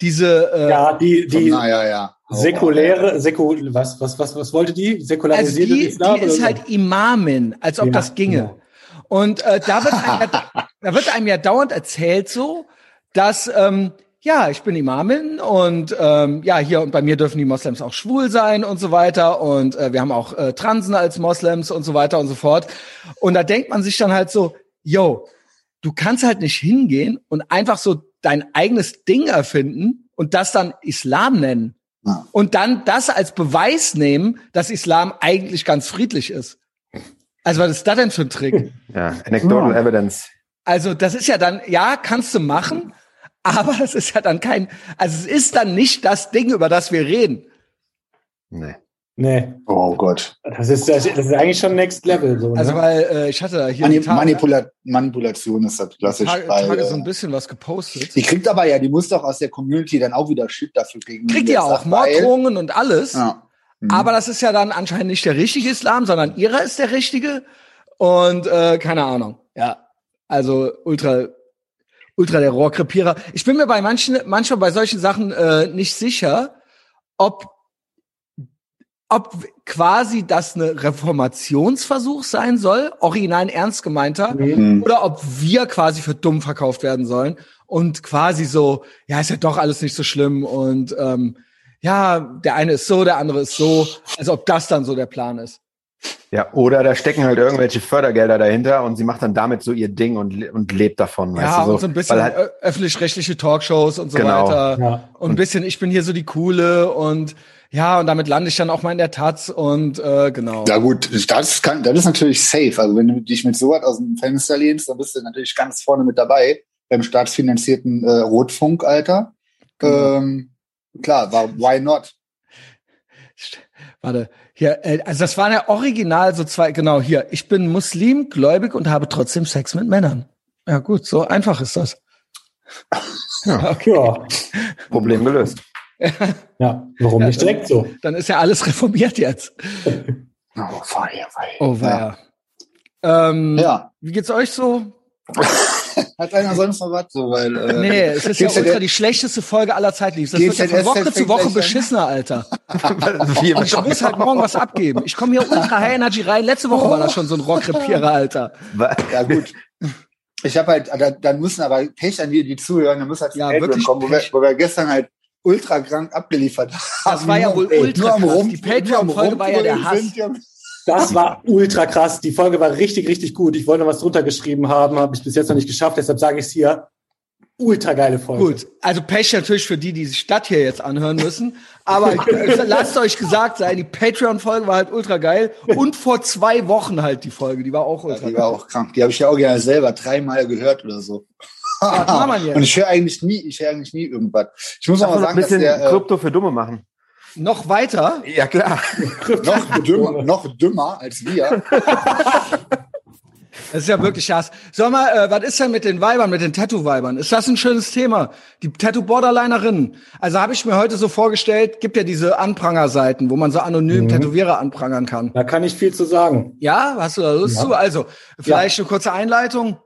Diese äh, Ja, die, die Na, ja, ja. säkuläre, säkul, was, was, was, was wollte die? Also Säkularisierte die, Islam? die ist halt Imamin, als ob Ja, das ginge. genau. Und äh, da, wird einem ja, *laughs* da wird einem ja dauernd erzählt so, dass ähm, ja, ich bin Imamin und ähm, ja, hier und bei mir dürfen die Moslems auch schwul sein und so weiter und äh, wir haben auch äh, Transen als Moslems und so weiter und so fort. Und da denkt man sich dann halt so, yo, du kannst halt nicht hingehen und einfach so dein eigenes Ding erfinden und das dann Islam nennen. Ja. Und dann das als Beweis nehmen, dass Islam eigentlich ganz friedlich ist. Also was ist das denn für ein Trick? *laughs* Ja, anecdotal Ja. evidence. Also das ist ja dann, ja, kannst du machen, aber es ist ja dann kein, also es ist dann nicht das Ding, über das wir reden. Nee. Nee, Oh Gott. das ist, das ist eigentlich schon Next Level. So, Also ne? weil äh, ich hatte hier Mani Tage, Manipula Manipulation ist das klassisch. Tage, weil, Tage so äh, ein bisschen was gepostet. die kriegt aber ja, die muss doch aus der Community dann auch wieder Shit dafür kriegen. Kriegt Die jetzt auch Morddrohungen und alles. Ja. Mhm. Aber das ist ja dann anscheinend nicht der richtige Islam, sondern ihrer ist der richtige. Und äh, keine Ahnung. Ja. Also ultra, ultra der Rohrkrepierer. Ich bin mir bei manchen, manchmal bei solchen Sachen äh, nicht sicher, ob ob quasi das eine Reformationsversuch sein soll, original ein ernst gemeinter, Mhm. oder ob wir quasi für dumm verkauft werden sollen und quasi so, ja, ist ja doch alles nicht so schlimm und ähm, ja, der eine ist so, der andere ist so, also ob das dann so der Plan ist. Ja, oder da stecken halt irgendwelche Fördergelder dahinter und sie macht dann damit so ihr Ding und, und lebt davon. weißt ja, du, und so ein bisschen halt, öffentlich-rechtliche Talkshows und so Genau. weiter. Ja. Und ein bisschen, ich bin hier so die Coole und ja, und damit lande ich dann auch mal in der Taz und äh, genau. Ja gut, das kann, das ist natürlich safe. Also wenn du dich mit sowas aus dem Fenster lehnst, dann bist du natürlich ganz vorne mit dabei beim staatsfinanzierten äh, Rotfunk, Alter. Genau. Ähm, klar, war, why not? Warte, hier, äh, also das waren ja original so zwei, genau hier. Ich bin Muslim, gläubig und habe trotzdem Sex mit Männern. Ja gut, so einfach ist das. Ja. *laughs* okay. Ja, Problem gelöst. *laughs* ja, warum nicht direkt so? Dann ist ja alles *laughs* reformiert jetzt. Oh, fei, fei. Oh, weia. Ähm, Ja. Wie geht's euch so? *laughs* Hat einer sonst noch was? So, weil, äh, Nee, es ist ja ultra die schlechteste Folge aller Zeiten. Das wird ja von Woche zu Woche beschissener, Alter. *laughs* Und ich muss halt morgen was abgeben. Ich komme hier ultra High Energy rein. Letzte Woche war das schon so ein Rockrepierer, Alter. Ja, gut. Ich habe halt, da, dann müssen aber Pech an die, die zuhören, dann muss halt Ja, wirklich kommen, wo wir, wo wir gestern halt ultra krank abgeliefert haben. Das war ja wohl ultra nur am krass. Rum- Die Patreon-Folge nur am war ja der Hass. Das war ultra krass. Die Folge war richtig, richtig gut. Ich wollte noch was drunter geschrieben haben, habe ich bis jetzt noch nicht geschafft, deshalb sage ich es hier. Ultra geile Folge. Gut, also Pech natürlich für die, die sich Stadt hier jetzt anhören müssen. Aber *laughs* lasst euch gesagt sein, die Patreon-Folge war halt ultra geil. Und vor zwei Wochen halt die Folge, die war auch Ja, ultra die geil. war auch krank. Die habe ich ja auch gerne selber dreimal gehört oder so. *laughs* jetzt? Und ich höre eigentlich nie, ich höre eigentlich nie irgendwas. Ich muss auch mal uns ein sagen, dass bisschen der äh, Krypto für Dumme machen. Noch weiter. Ja, klar. *laughs* noch, dümmer, noch dümmer als wir. *laughs* Das ist ja wirklich Hass. Sag mal, äh, was ist denn mit den Weibern, mit den Tattoo-Weibern? Ist das ein schönes Thema? Die Tattoo-Borderlinerinnen. Also habe ich mir heute so vorgestellt, gibt ja diese Anprangerseiten, wo man so anonym Mhm. Tätowierer anprangern kann. Da kann ich viel zu sagen. Ja, hast du da Lust Ja. zu? Also, vielleicht eine kurze Einleitung.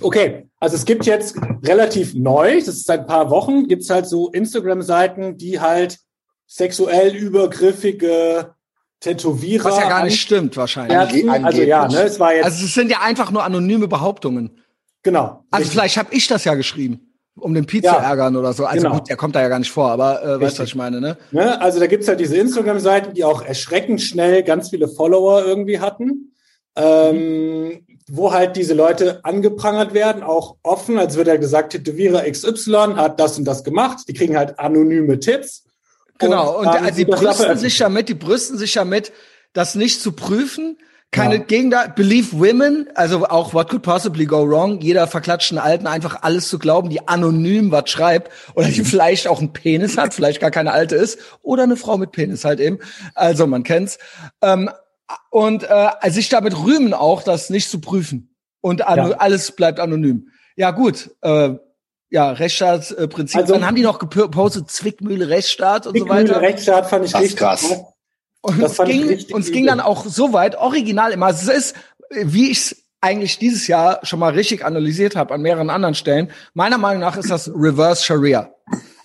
Okay, also es gibt jetzt relativ neu, das ist seit ein paar Wochen, gibt's halt so Instagram-Seiten, die halt sexuell übergriffige Tätowierer. Was ja gar nicht stimmt wahrscheinlich. Ärzten, also ja, ne, es war jetzt, Also es sind ja einfach nur anonyme Behauptungen. genau. Also Richtig. vielleicht habe ich das ja geschrieben, um den Pete Ja. zu ärgern oder so. Also Genau. gut, der kommt da ja gar nicht vor, aber äh, weißt du, was ich meine, ne? Ne? Also da gibt's halt diese Instagram-Seiten, die auch erschreckend schnell ganz viele Follower irgendwie hatten, ähm, wo halt diese Leute angeprangert werden, auch offen, als wird ja gesagt, Tätowierer XY hat das und das gemacht. Die kriegen halt anonyme Tipps. Genau, und, dann also die brüsten sich damit, die brüsten sich damit, das nicht zu prüfen, keine Ja. Gegner, believe women, also auch what could possibly go wrong, jeder verklatschten Alten einfach alles zu glauben, die anonym was schreibt oder die *laughs* vielleicht auch einen Penis hat, vielleicht gar keine Alte ist oder eine Frau mit Penis halt eben, also man kennt's. Ähm, und äh, sich damit rühmen auch, das nicht zu prüfen und Ja. alles bleibt anonym. Ja gut, äh, ja, Rechtsstaatsprinzip. Also- Dann haben die noch gepostet, Zwickmühle, Rechtsstaat und so Zwickmühle, weiter. Rechtsstaat fand ich Das richtig krass. Und Das es ging, uns ging dann auch so weit, original immer. Es ist, äh, wie ich es eigentlich dieses Jahr schon mal richtig analysiert habe an mehreren anderen Stellen. Meiner Meinung nach ist das Reverse Sharia.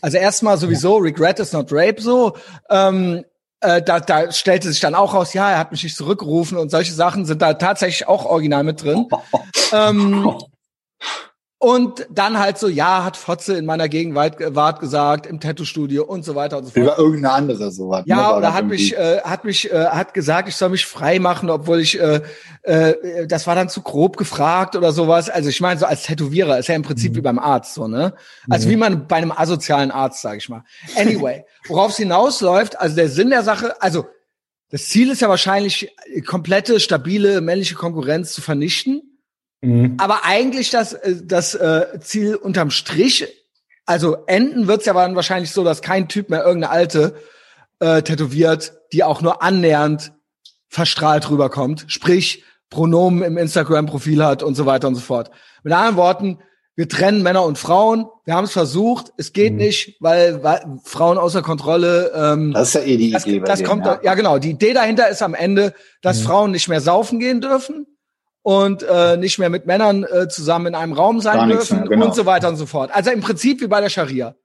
Also erstmal sowieso Regret is not rape so. Ähm, äh, da, da stellte sich dann auch raus, ja, er hat mich nicht zurückgerufen und solche Sachen sind da tatsächlich auch original mit drin. *laughs* ähm, *laughs* und dann halt so, ja, hat Fotze in meiner Gegenwart Wart gesagt, im Tattoo-Studio und so weiter und so fort. Über irgendeine andere sowas. ne, Ja, oder hat irgendwie. mich, äh, hat mich, äh, hat gesagt, ich soll mich frei machen, obwohl ich, äh, äh, das war dann zu grob gefragt oder sowas. Also ich meine, so als Tätowierer ist ja im Prinzip wie beim Arzt, so, ne? Also wie man bei einem asozialen Arzt, sage ich mal. Anyway, *laughs* worauf es hinausläuft, also der Sinn der Sache, also das Ziel ist ja wahrscheinlich, komplette, stabile männliche Konkurrenz zu vernichten. Mhm. Aber eigentlich das, äh, das äh, Ziel unterm Strich, also enden wird's ja dann wahrscheinlich so, dass kein Typ mehr irgendeine alte äh, tätowiert, die auch nur annähernd verstrahlt rüberkommt, sprich Pronomen im Instagram-Profil hat und so weiter und so fort. Mit anderen Worten, wir trennen Männer und Frauen. Wir haben es versucht, es geht Mhm. nicht, weil, weil Frauen außer Kontrolle. Ähm, Das ist ja eh die das, Idee. bei das denen, kommt, ja. ja. genau. Die Idee dahinter ist am Ende, dass Mhm. Frauen nicht mehr saufen gehen dürfen und äh, nicht mehr mit Männern äh, zusammen in einem Raum sein dürfen mehr, genau. und so weiter und so fort. Also im Prinzip wie bei der Scharia.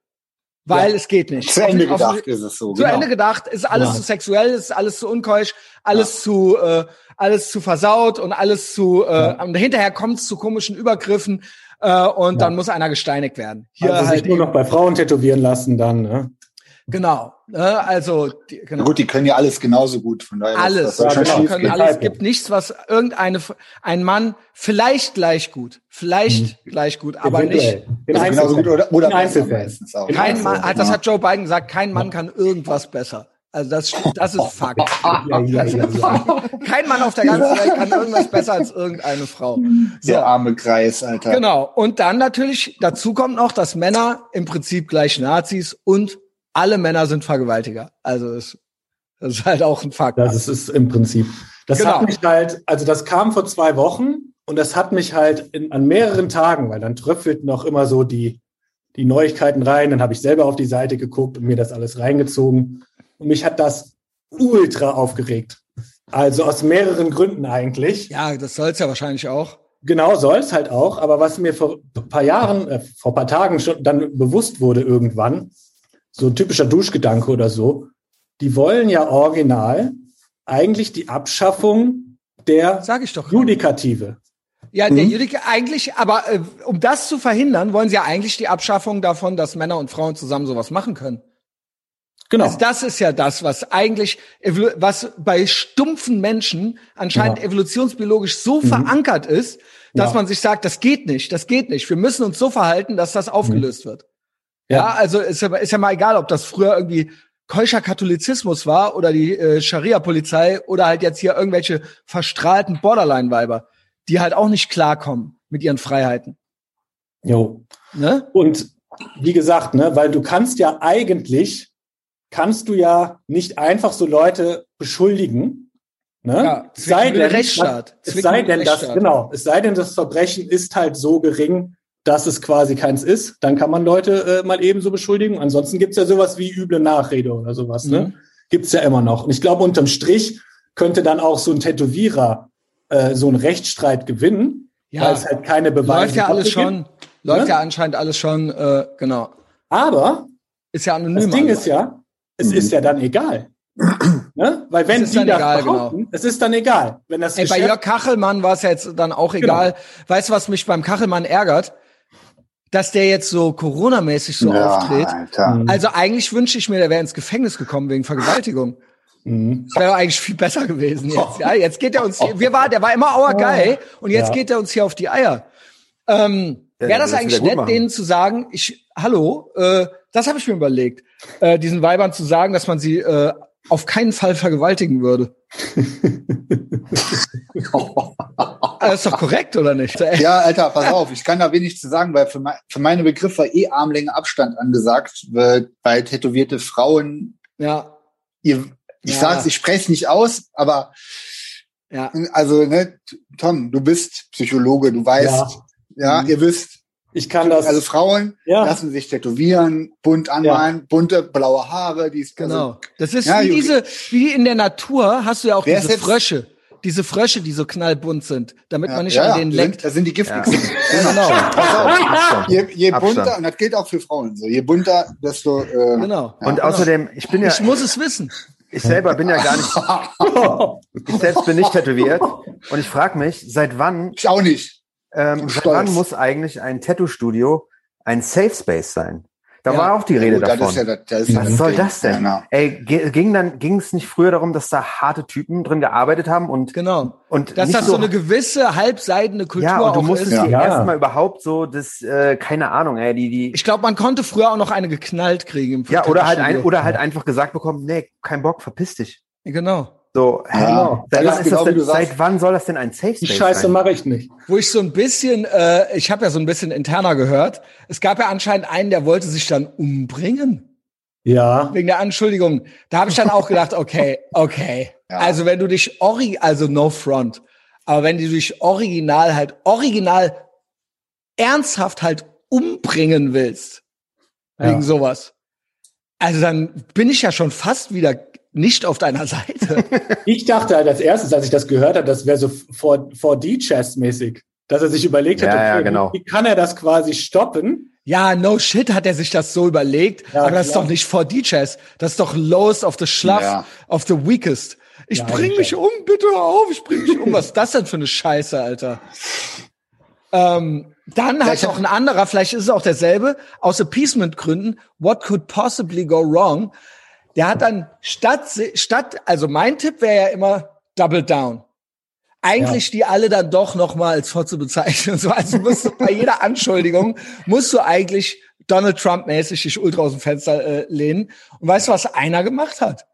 Weil Ja. es geht nicht. Zu Ende Auf- auf- gedacht ist es so. Zu genau. Ende gedacht, ist alles Ja. zu sexuell, ist alles zu unkeusch, alles zu äh, alles zu versaut und alles zu äh, Ja. und hinterher kommt es zu komischen Übergriffen äh, und Ja. dann muss einer gesteinigt werden. Hier also halt sich nur noch bei Frauen tätowieren lassen dann, ne? Genau. Ne? Also die, Na genau. gut, die können ja alles genauso gut. Von daher alles. Das, Ja, genau. können alles. Es gibt nichts, was irgendeine ein Mann vielleicht gleich gut, vielleicht gleich gut, aber nicht. In Also genauso gut oder, oder meistens auch. In Kein Mann, hat, das genau. hat Joe Biden gesagt, kein Mann kann irgendwas besser. Also das, das ist *laughs* Fakt. Ja, ja, ja, ja. Kein Mann auf der ganzen Welt kann irgendwas besser als irgendeine Frau. So, Der arme Kreis, Alter. genau. Und dann natürlich, dazu kommt noch, dass Männer im Prinzip gleich Nazis und alle Männer sind Vergewaltiger. Also das, das ist halt auch ein Fakt. Das ist es im Prinzip. Das Genau. hat mich halt, also das kam vor zwei Wochen und das hat mich halt in, an mehreren Tagen, weil dann tröpfelten noch immer so die, die Neuigkeiten rein. Dann habe ich selber auf die Seite geguckt und mir das alles reingezogen. Und mich hat das ultra aufgeregt. Also aus mehreren Gründen eigentlich. Ja, das soll's ja wahrscheinlich auch. Genau, soll es halt auch. Aber was mir vor ein paar Jahren, äh, vor ein paar Tagen schon dann bewusst wurde irgendwann, so ein typischer Duschgedanke oder so, die wollen ja original eigentlich die Abschaffung der Sag ich doch. Judikative. Ja, der Mhm. Judik eigentlich, aber äh, um das zu verhindern, wollen sie ja eigentlich die Abschaffung davon, dass Männer und Frauen zusammen sowas machen können. Genau. Also das ist ja das, was eigentlich, was bei stumpfen Menschen anscheinend Ja. evolutionsbiologisch so Mhm. verankert ist, dass Ja. man sich sagt, das geht nicht, das geht nicht. Wir müssen uns so verhalten, dass das aufgelöst wird. Ja, also ist ja, ist ja mal egal, ob das früher irgendwie keuscher Katholizismus war oder die äh, Scharia-Polizei oder halt jetzt hier irgendwelche verstrahlten Borderline-Weiber, die halt auch nicht klarkommen mit ihren Freiheiten. Jo. Ne? Und wie gesagt, ne, weil du kannst ja eigentlich, kannst du ja nicht einfach so Leute beschuldigen. Ne? Ja, sei denn, Rechtsstaat. es sei denn, das, genau, es sei denn, das Verbrechen ist halt so gering, dass es quasi keins ist, dann kann man Leute äh, mal eben so beschuldigen. Ansonsten gibt's ja sowas wie üble Nachrede oder sowas, Mhm. ne? Gibt's ja immer noch. Und ich glaube, unterm Strich könnte dann auch so ein Tätowierer äh, so einen Rechtsstreit gewinnen, Ja. weil es halt keine Beweise Läuft ja alles gibt. schon. Läuft Ne? ja anscheinend alles schon, äh, genau. Aber Ist ja anonym. das Ding alles. ist ja, es Mhm. ist ja dann egal. Ne? Weil wenn ist die dann das egal, genau. behaupten, es ist dann egal. Wenn das Ey, bei Jörg Kachelmann war es ja jetzt dann auch egal. Weißt du, was mich beim Kachelmann ärgert? Dass der jetzt so Corona-mäßig so auftritt. Alter. Also eigentlich wünsche ich mir, der wäre ins Gefängnis gekommen wegen Vergewaltigung. Mhm. Das wäre eigentlich viel besser gewesen jetzt. Ja, jetzt geht er uns hier, wir war, der war immer *laughs* auergeil und jetzt Ja. geht er uns hier auf die Eier. Ähm, Ja, wäre das eigentlich nett, machen. denen zu sagen, ich, hallo, äh, das habe ich mir überlegt, äh, diesen Weibern zu sagen, dass man sie äh, auf keinen Fall vergewaltigen würde. Das *laughs* ist doch korrekt, oder nicht? Ey, Ja, Alter, pass auf, ich kann da wenig zu sagen, weil für, mei- für meine Begriffe eh Armlänge Abstand angesagt wird, weil tätowierte Frauen, Ja, ihr, ich Ja. sag's, ich spreche es nicht aus, aber ja. also, ne, Tom, du bist Psychologe, du weißt, ja, Mhm. ihr wisst, Ich kann das. also Frauen ja. lassen sich tätowieren, bunt anmalen, bunte blaue Haare, die ist Genau. Das ist Ja, wie diese, wie in der Natur hast du ja auch Wer diese Frösche. Diese Frösche, die so knallbunt sind, damit Also, man nicht ja, an ja, denen leckt. das sind die giftigsten. *laughs* Genau. Je, je bunter, und das gilt auch für Frauen so, je bunter, desto, äh, Genau. Und außerdem, ich bin ja, Ich muss es wissen. ich selber bin ja gar nicht, *laughs* ich selbst bin nicht tätowiert. Und ich frage mich, seit wann, ich auch nicht. Ähm, seit wann muss eigentlich ein Tattoo-Studio ein Safe Space sein? Da Ja. war auch die Rede Gut, davon. Das ist ja, das, das ist ja Was das soll Ding. das denn? Ja, Ey, ging dann ging es nicht früher darum, dass da harte Typen drin gearbeitet haben und Genau. und Dass das so eine gewisse halbseidene Kultur ja und du auch musstest ist. dir Ja. erstmal überhaupt so das äh, keine Ahnung, ey, die die Ich glaube, man konnte früher auch noch eine geknallt kriegen im ja oder halt ein, oder halt einfach gesagt bekommen, nee, kein Bock, verpiss dich. Genau. So, Ja, hä? genau. seit, Das wann genau das seit soll das denn ein Safe Die Space Scheiße sein? mache ich nicht. Wo ich so ein bisschen, äh, ich habe ja so ein bisschen interner gehört. Es gab ja anscheinend einen, der wollte sich dann umbringen. Ja. wegen der Anschuldigung. Da habe ich dann auch gedacht, okay, okay. Ja. Also wenn du dich ori also no front, aber wenn du dich original halt original ernsthaft halt umbringen willst Ja. wegen sowas. Also dann bin ich ja schon fast wieder nicht auf deiner Seite. *laughs* Ich dachte halt als erstes, als ich das gehört habe, das wäre so 4D-Chess-mäßig. Dass er sich überlegt hat, Ja, ja, okay, genau. wie kann er das quasi stoppen? ja, no shit hat er sich das so überlegt, Ja, aber das ist klar. doch nicht 4D-Chess. Das ist doch lowest of the schluff, Ja. of the weakest. Ich Ja, bring mich um, bitte auf, ich bring mich um. Was ist das denn für eine Scheiße, Alter? Ähm, dann hat Vielleicht auch ein anderer, vielleicht ist es auch derselbe, aus Appeasement-Gründen, what could possibly go wrong? Der hat dann statt, statt, also mein Tipp wäre ja immer Double Down. Eigentlich die alle dann doch noch mal als Fotze bezeichnen. *laughs* So, also musst du bei jeder Anschuldigung musst du eigentlich Donald Trump-mäßig dich ultra aus dem Fenster äh, lehnen. Und weißt du, was einer gemacht hat?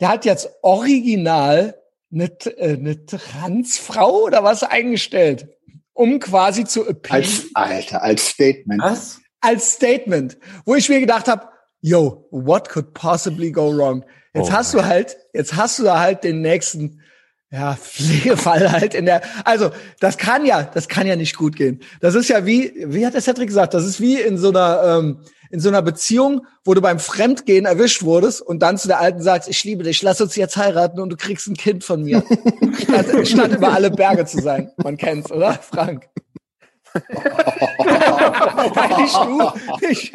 Der hat jetzt original eine, äh, eine Transfrau oder was eingestellt, um quasi zu appease Als, Alter, als Statement. Was? als Statement, wo ich mir gedacht habe, yo, what could possibly go wrong? Jetzt Oh hast du halt, jetzt hast du da halt den nächsten, ja, *laughs* Pflegefall halt in der, also, das kann ja, das kann ja nicht gut gehen. Das ist ja wie, wie hat der Cedric gesagt, das ist wie in so einer, ähm, in so einer Beziehung, wo du beim Fremdgehen erwischt wurdest und dann zu der Alten sagst, ich liebe dich, lass uns jetzt heiraten und du kriegst ein Kind von mir. *laughs* statt, statt über alle Berge zu sein. Man kennt's, oder? Frank. Nicht du. Ich,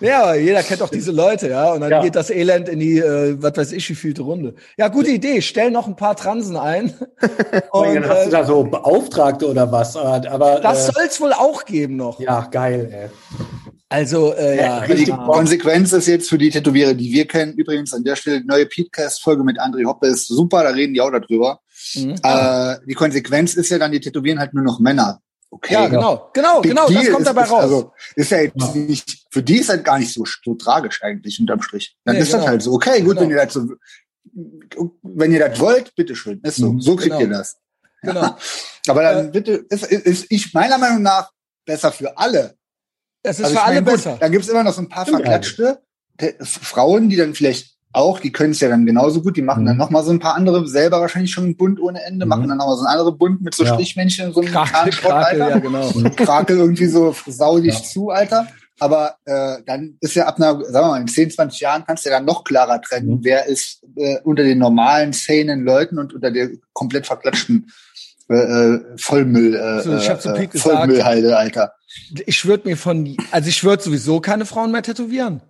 ja, aber jeder kennt doch diese Leute, ja. Und dann Ja. geht das Elend in die, äh, was weiß ich, wie vielte Runde. Ja, gute Idee. Stell noch ein paar Transen ein. *laughs* Und dann hast du äh, da so Beauftragte oder was? Aber, aber das äh, soll's wohl auch geben noch. ja, geil, ey. Also, äh, ja. Aber die ja. Konsequenz ist jetzt für die Tätowierer, die wir kennen, übrigens an der Stelle die neue Podcast-Folge mit André Hoppe ist super, da reden die auch darüber. Mhm. Äh, die Konsequenz ist ja dann, die tätowieren halt nur noch Männer. Okay. Ja, genau. Genau, Big genau, das kommt ist, dabei ist, raus. Also, ist ja jetzt nicht, für die ist halt gar nicht so, so tragisch eigentlich unterm Strich. Dann Nee, ist genau. das halt so, okay, gut, Genau. wenn ihr das so, wenn ihr das wollt, bitteschön, ist so, Mhm. so kriegt Genau. ihr das. genau. Aber dann Äh, bitte, ist, ist, ist ich meiner Meinung nach besser für alle. Es ist Also für alle meine, gut, besser. Dann gibt's immer noch so ein paar Stimmt verklatschte T- Frauen, die dann vielleicht auch, die können es ja dann genauso gut, die machen Mhm. dann noch mal so ein paar andere, selber wahrscheinlich schon einen Bund ohne Ende, Mhm. machen dann noch mal so einen anderen Bund mit so Ja. Strichmännchen, so einem Krakel, Krakel, Alter. ja, genau. Krakel irgendwie so sau dich Ja. zu, Alter. Aber äh, dann ist ja ab einer, sagen wir mal, in 10, 20 Jahren kannst du ja dann noch klarer trennen, Mhm. wer ist äh, unter den normalen, sanen Leuten und unter der komplett verklatschten äh, äh, Vollmüll, äh, So, ich hab zu äh, Vollmüllhalde, Alter. Ich würde mir von, also ich würde sowieso keine Frauen mehr tätowieren.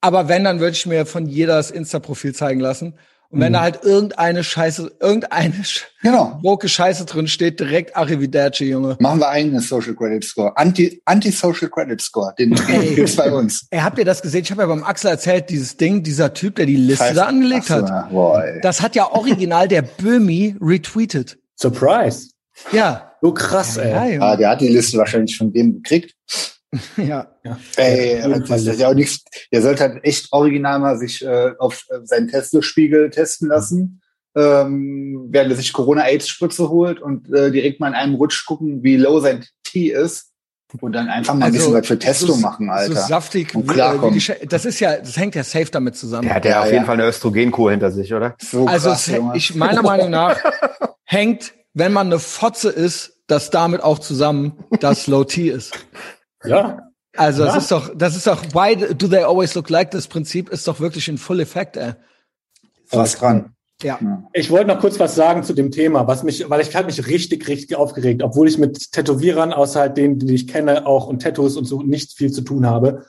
Aber wenn, dann würde ich mir von jeder das Insta-Profil zeigen lassen. Und wenn Mhm. da halt irgendeine Scheiße, irgendeine Genau. woke Scheiße drin steht, direkt Arrivederci, Junge. Machen wir eigenen Social Credit Score. Anti, Anti-Social Credit Score. Den *laughs* Ey. gibt's bei uns. Ey, habt ihr das gesehen? Ich habe ja beim Axel erzählt, dieses Ding, dieser Typ, der die Liste Scheiße. da angelegt so, hat. Boah. Das hat ja original der Böhmi retweetet. Surprise. Ja. So krass, ey. Ja, Ah, Junge. der hat die Liste wahrscheinlich von dem gekriegt. *laughs* ja. Ey, jeden das ist ja auch nichts. Der sollte halt echt original mal sich äh, auf äh, seinen Tesla-Spiegel testen lassen, ähm, während er sich Corona-AIDS-Spritze holt und äh, direkt mal in einem Rutsch gucken, wie low sein T ist. Und dann einfach mal ein bisschen was für Testo Also so, machen, Alter. So saftig. Und wie, klarkommen. äh, Sche- das ist ja, das hängt ja safe damit zusammen. Der hat ja, Ja, auf ja. jeden Fall eine Östrogenkur hinter sich, oder? so Also krass, ich meiner Meinung nach *laughs* hängt, wenn man eine Fotze ist, das damit auch zusammen, dass *laughs* Low T ist. Ja. Also das Ja. ist doch, das ist doch, why do they always look like this Prinzip ist doch wirklich in full effect, ey. was dran. Ja. Ich wollte noch kurz was sagen zu dem Thema, was mich, weil ich habe mich richtig, richtig aufgeregt, obwohl ich mit Tätowierern, außer halt denen, die ich kenne, auch und Tattoos und so nicht viel zu tun habe.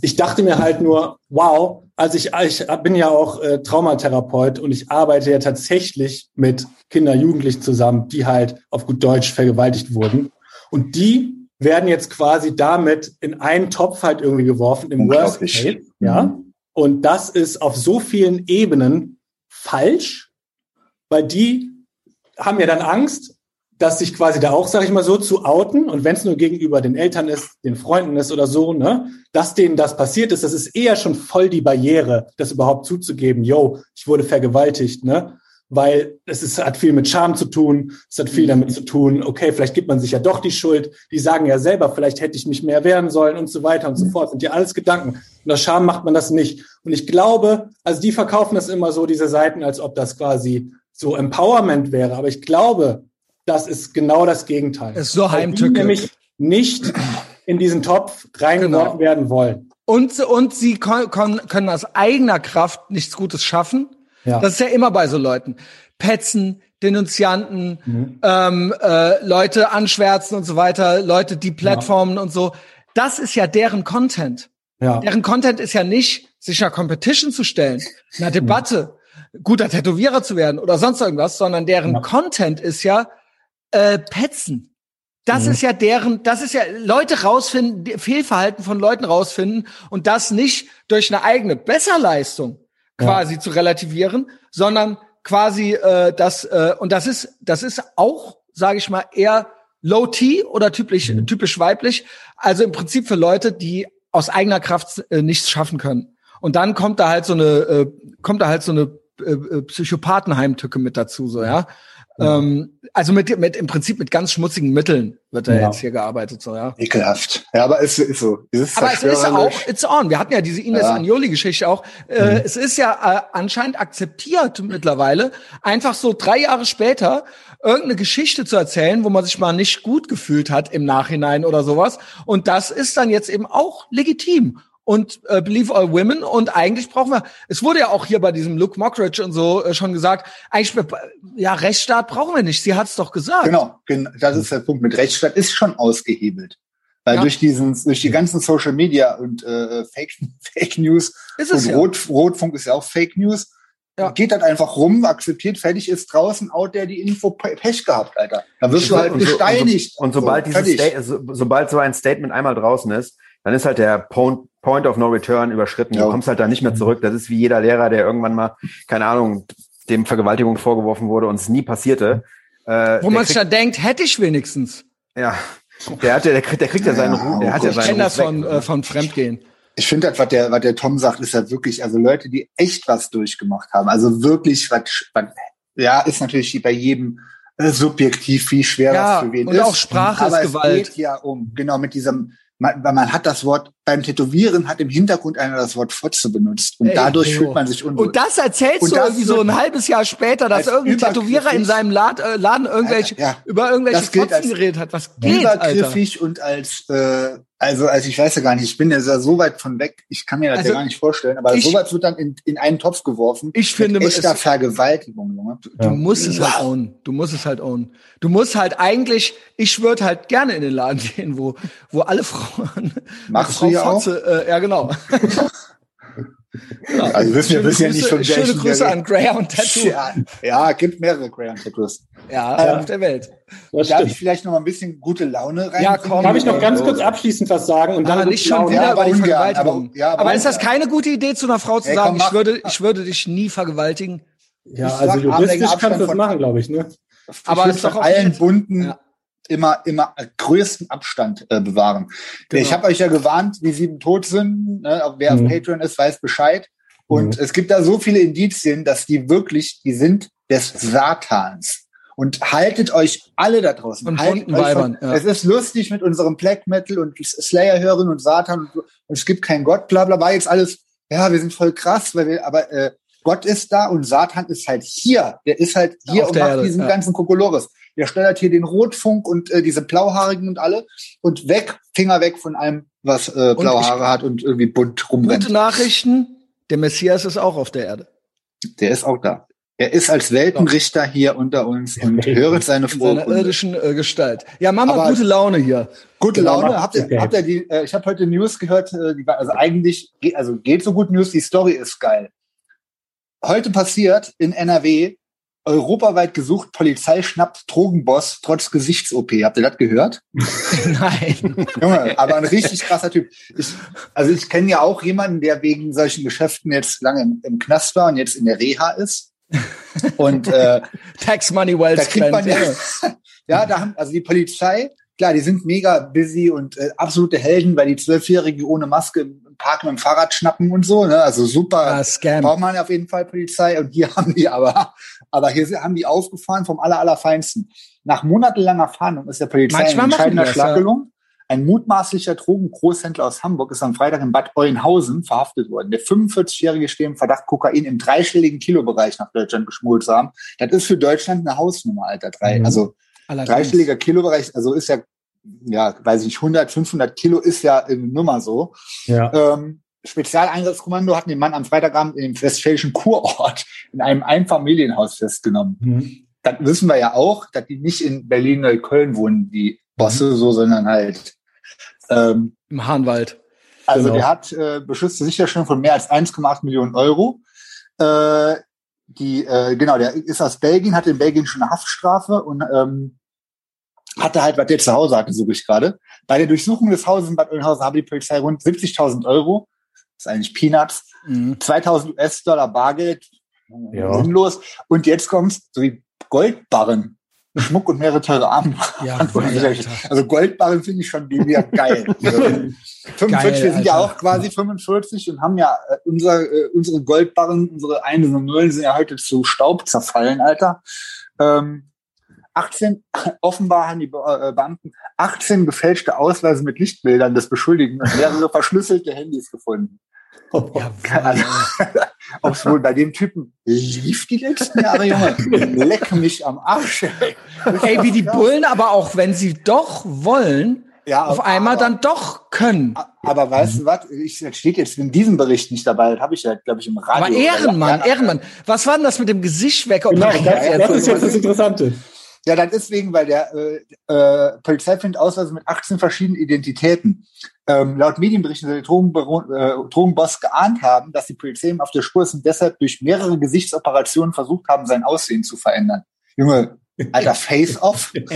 Ich dachte mir halt nur, wow, also ich, ich bin ja auch äh, Traumatherapeut und ich arbeite ja tatsächlich mit Kinder, Jugendlichen zusammen, die halt auf gut Deutsch vergewaltigt wurden. Und die werden jetzt quasi damit in einen Topf halt irgendwie geworfen, im Worst. Case. Ja. Und das ist auf so vielen Ebenen falsch, weil die haben ja dann Angst, dass sich quasi da auch, sage ich mal so, zu outen und wenn es nur gegenüber den Eltern ist, den Freunden ist oder so, ne, dass denen das passiert ist, das ist eher schon voll die Barriere, das überhaupt zuzugeben, yo, ich wurde vergewaltigt, ne, weil es ist, hat viel mit Scham zu tun, es hat viel damit zu tun, okay, vielleicht gibt man sich ja doch die Schuld, die sagen ja selber, vielleicht hätte ich mich mehr wehren sollen und so weiter und so fort, sind ja alles Gedanken. Und aus Scham macht man das nicht. Und ich glaube, also die verkaufen das immer so, diese Seiten, als ob das quasi so Empowerment wäre, aber ich glaube, das ist genau das Gegenteil. Ist so Weil die nämlich nicht in diesen Topf reingeworfen Genau. werden wollen. Und, und sie können aus eigener Kraft nichts Gutes schaffen. Ja. Das ist ja immer bei so Leuten. Petzen, Denunzianten, Mhm. ähm, äh, Leute anschwärzen und so weiter, Leute, die Plattformen und so. Das ist ja deren Content. Ja. Deren Content ist ja nicht, sich einer Competition zu stellen, einer Debatte, guter Tätowierer zu werden oder sonst irgendwas, sondern deren Ja. Content ist ja äh, Petzen. Das Mhm. ist ja deren, das ist ja Leute rausfinden, die- Fehlverhalten von Leuten rausfinden und das nicht durch eine eigene Besserleistung Ja. quasi zu relativieren, sondern quasi äh, das äh, und das ist das ist auch, sage ich mal, eher Low T oder typisch Mhm. typisch weiblich, also im Prinzip für Leute, die aus eigener Kraft äh, nichts schaffen können. Und dann kommt da halt so eine äh, kommt da halt so eine äh, äh, Psychopathenheimtücke mit dazu, so ja. Ähm, also mit, mit im Prinzip mit ganz schmutzigen Mitteln wird da Ja. jetzt hier gearbeitet, so ja. Ekelhaft. Ja, aber es ist so. Es ist Aber es ist auch, it's on. Wir hatten ja diese Ines Ja. Anjoli-Geschichte auch. Äh, es ist ja äh, anscheinend akzeptiert mittlerweile, einfach so drei Jahre später irgendeine Geschichte zu erzählen, wo man sich mal nicht gut gefühlt hat im Nachhinein oder sowas. Und das ist dann jetzt eben auch legitim. Und äh, Believe All Women. Und eigentlich brauchen wir, es wurde ja auch hier bei diesem Luke Mockridge und so äh, schon gesagt, eigentlich, ja, Rechtsstaat brauchen wir nicht. Sie hat es doch gesagt. Genau, gen- das ist der Punkt. Mit Rechtsstaat ist schon ausgehebelt. Weil Ja. durch diesen, durch die ganzen Social Media und äh, Fake, *laughs* Fake News Ist es und ja. Rot, Rotfunk ist ja auch Fake News, Ja. geht das einfach rum, akzeptiert, fertig ist draußen, out der die Info Pe- Pech gehabt, Alter. Da wirst du halt Und so- gesteinigt. Und, so, und sobald, So, dieses so, sobald so ein Statement einmal draußen ist, dann ist halt der Point, Point of No Return überschritten. Ja. Du kommst halt da nicht mehr zurück. Das ist wie jeder Lehrer, der irgendwann mal, keine Ahnung, dem Vergewaltigung vorgeworfen wurde und es nie passierte. Äh, Wo man sich da denkt, hätte ich wenigstens. ja, der, hat, ja- der, kriegt, der kriegt ja seinen Ja, Ruhe. Der hat oh ja Ich seinen kenne das von, äh, von Fremdgehen. Ich finde das, was der, was der Tom sagt, ist halt wirklich, also Leute, die echt was durchgemacht haben. Also wirklich, was, was ja, ist natürlich bei jedem äh, subjektiv, wie schwer Ja, das für wen und ist. auch Sprache aber ist es Gewalt. geht ja um, genau, mit diesem, man, man hat das Wort beim Tätowieren hat im Hintergrund einer das Wort Fotze benutzt. Und Ey, dadurch Leo. fühlt man sich unwohl. Und das erzählst Und du das irgendwie so ein halbes Jahr später, dass als irgendein Tätowierer in seinem Lad, äh, Laden irgendwelche, Ja, über irgendwelche Fotzen als geredet hat. Was geht, Alter? übergriffig und als, äh, also, also ich weiß ja gar nicht, ich bin ja so weit von weg, ich kann mir das Also, ja gar nicht vorstellen, aber ich- sowas wird dann in, in einen Topf geworfen. Ich finde, mit echter es- Vergewaltigung, Junge. Du musst es halt ownen. Du musst es halt ownen. Du musst halt eigentlich, ich würde halt gerne in den Laden gehen, wo, wo alle *laughs* Frauen. Machst du ja auch? Äh, ja, genau. *laughs* Also wissen wir Schöne wissen ja nicht Grüße, von schöne welchen Grüße der- an Graham Tattoo. Ja, Ja, ja, gibt mehrere Crayon Tattoos. auf der Welt. Das Darf stimmt. ich vielleicht noch mal ein bisschen gute Laune rein? Ja, komm. Darf ich noch ganz Ja, kurz abschließend was sagen? Und Aber dann nicht schon wieder Ja, über aber die ungern, Vergewaltigung. aber- ja, aber aber ist das keine gute Idee, zu einer Frau zu Ey, sagen, komm, ich mach- würde, ich würde dich nie vergewaltigen? Ja, Ich also juristisch kannst du das machen, glaube ich, ne? Aber ist doch allen Bunden Ja. Immer, immer größten Abstand äh, bewahren. Genau. Ich habe euch ja gewarnt, wie sieben tot sind. Ne? Wer Mhm. auf Patreon ist, weiß Bescheid. Und Mhm. es gibt da so viele Indizien, dass die wirklich, die sind des Satans. Und haltet euch alle da draußen. Und haltet euch Weibern, von, ja. Es ist lustig mit unserem Black Metal und Slayer-Hören und Satan und, und es gibt keinen Gott, bla bla, war jetzt alles, ja, wir sind voll krass, weil wir, aber äh, Gott ist da und Satan ist halt hier. Der ist halt hier Auf und macht Erde, diesen ja. ganzen Kokolores. Der steuert hier den Rotfunk und äh, diese Blauhaarigen und alle und weg, Finger weg von allem, was äh, blaue Haare hat und irgendwie bunt rumrennt. Gute Nachrichten, der Messias ist auch auf der Erde. Der ist auch da. Er ist als Weltenrichter hier unter uns und höret seine In frohe seiner Kunde. irdischen äh, Gestalt. Ja, Mama, Aber- gute Laune hier. Gute Genau, Laune. Habt ihr, okay. habt ihr die, äh, ich habe heute News gehört, äh, die war, also eigentlich, geht, also geht so gut News, die Story ist geil. Heute passiert in NRW, europaweit gesucht, Polizei schnappt Drogenboss trotz Gesichts-OP. Habt ihr das gehört? *laughs* Nein. Junge, aber ein richtig krasser Typ. Ich, also ich kenne ja auch jemanden, der wegen solchen Geschäften jetzt lange im, im Knast war und jetzt in der Reha ist. Und äh, *laughs* Tax Money Well da man spent. ja, *laughs* ja, da haben also die Polizei, klar, die sind mega busy und äh, absolute Helden, weil die Zwölfjährige ohne Maske im Park mit dem Fahrrad schnappen und so, ne? Also super. Ah, Scam. Braucht man auf jeden Fall Polizei und hier *laughs* haben die aber, aber hier haben die aufgefahren vom aller, allerfeinsten. Nach monatelanger Fahndung ist der Polizei Manchmal ein machen entscheidender Schlag gelungen. Ein mutmaßlicher Drogengroßhändler aus Hamburg ist am Freitag in Bad Oeynhausen verhaftet worden. Der 45-Jährige steht im Verdacht, Kokain im dreistelligen Kilobereich nach Deutschland geschmuggelt zu haben. Das ist für Deutschland eine Hausnummer, Alter. Drei, Mhm. Also Allerdings. dreistelliger Kilobereich, also ist ja, ja, weiß ich nicht, 100, 500 Kilo ist ja eine Nummer so. Ja. Ähm, Spezialeinsatzkommando hatten den Mann am Freitagabend im westfälischen Kurort in einem Einfamilienhaus festgenommen. Mhm. Das wissen wir ja auch, dass die nicht in Berlin-Neukölln wohnen, die Bosse so, sondern halt ähm, Im Hahnwald. also Genau. der hat äh, beschützte Sicherstellung von mehr als 1,8 Millionen Euro. Äh, die, äh, genau, der ist aus Belgien, hatte in Belgien schon eine Haftstrafe und ähm, hatte halt, was der zu Hause hatte, suche ich gerade. Bei der Durchsuchung des Hauses in Bad Oeynhausen habe die Polizei rund 70.000 Euro, das ist eigentlich Peanuts, Mhm. 2000 US-Dollar Bargeld, Ja. sinnlos. Und jetzt kommt's, so wie Goldbarren, Schmuck und mehrere teure Arme. Ja, *laughs* also Goldbarren finde ich schon mega geil. *laughs* Also 45, wir sind ja auch quasi 45 und haben ja äh, unser, äh, unsere Goldbarren, unsere Einsen und Nullen sind ja heute zu Staub zerfallen, Alter. Ähm, 18, *laughs* offenbar haben die äh, Beamten 18 gefälschte Ausweise mit Lichtbildern des Beschuldigten und mehrere verschlüsselte Handys gefunden. Ja, Also, *laughs* Ob es wohl bei dem Typen lief die letzten Jahre, Junge. Leck mich am Arsch. Ey, Ey, wie die Bullen aber auch, wenn sie doch wollen, Ja, auf aber- einmal dann doch können. Aber weißt du was? Ich, das steht jetzt in diesem Bericht nicht dabei. Das habe ich ja, glaube ich, im Radio. Aber Ehrenmann, ja, Ehrenmann. Was war denn das mit dem Gesicht weg? Genau, das, das ist jetzt das Interessante. Ja, dann deswegen, weil der äh, äh, Polizei findet Ausweise mit 18 verschiedenen Identitäten. Ähm, laut Medienberichten soll der Drogenbaron, äh, Drogenboss geahnt haben, dass die Polizei ihm auf der Spur ist und deshalb durch mehrere Gesichtsoperationen versucht haben, sein Aussehen zu verändern. Junge, alter Face-Off. *laughs* Ja,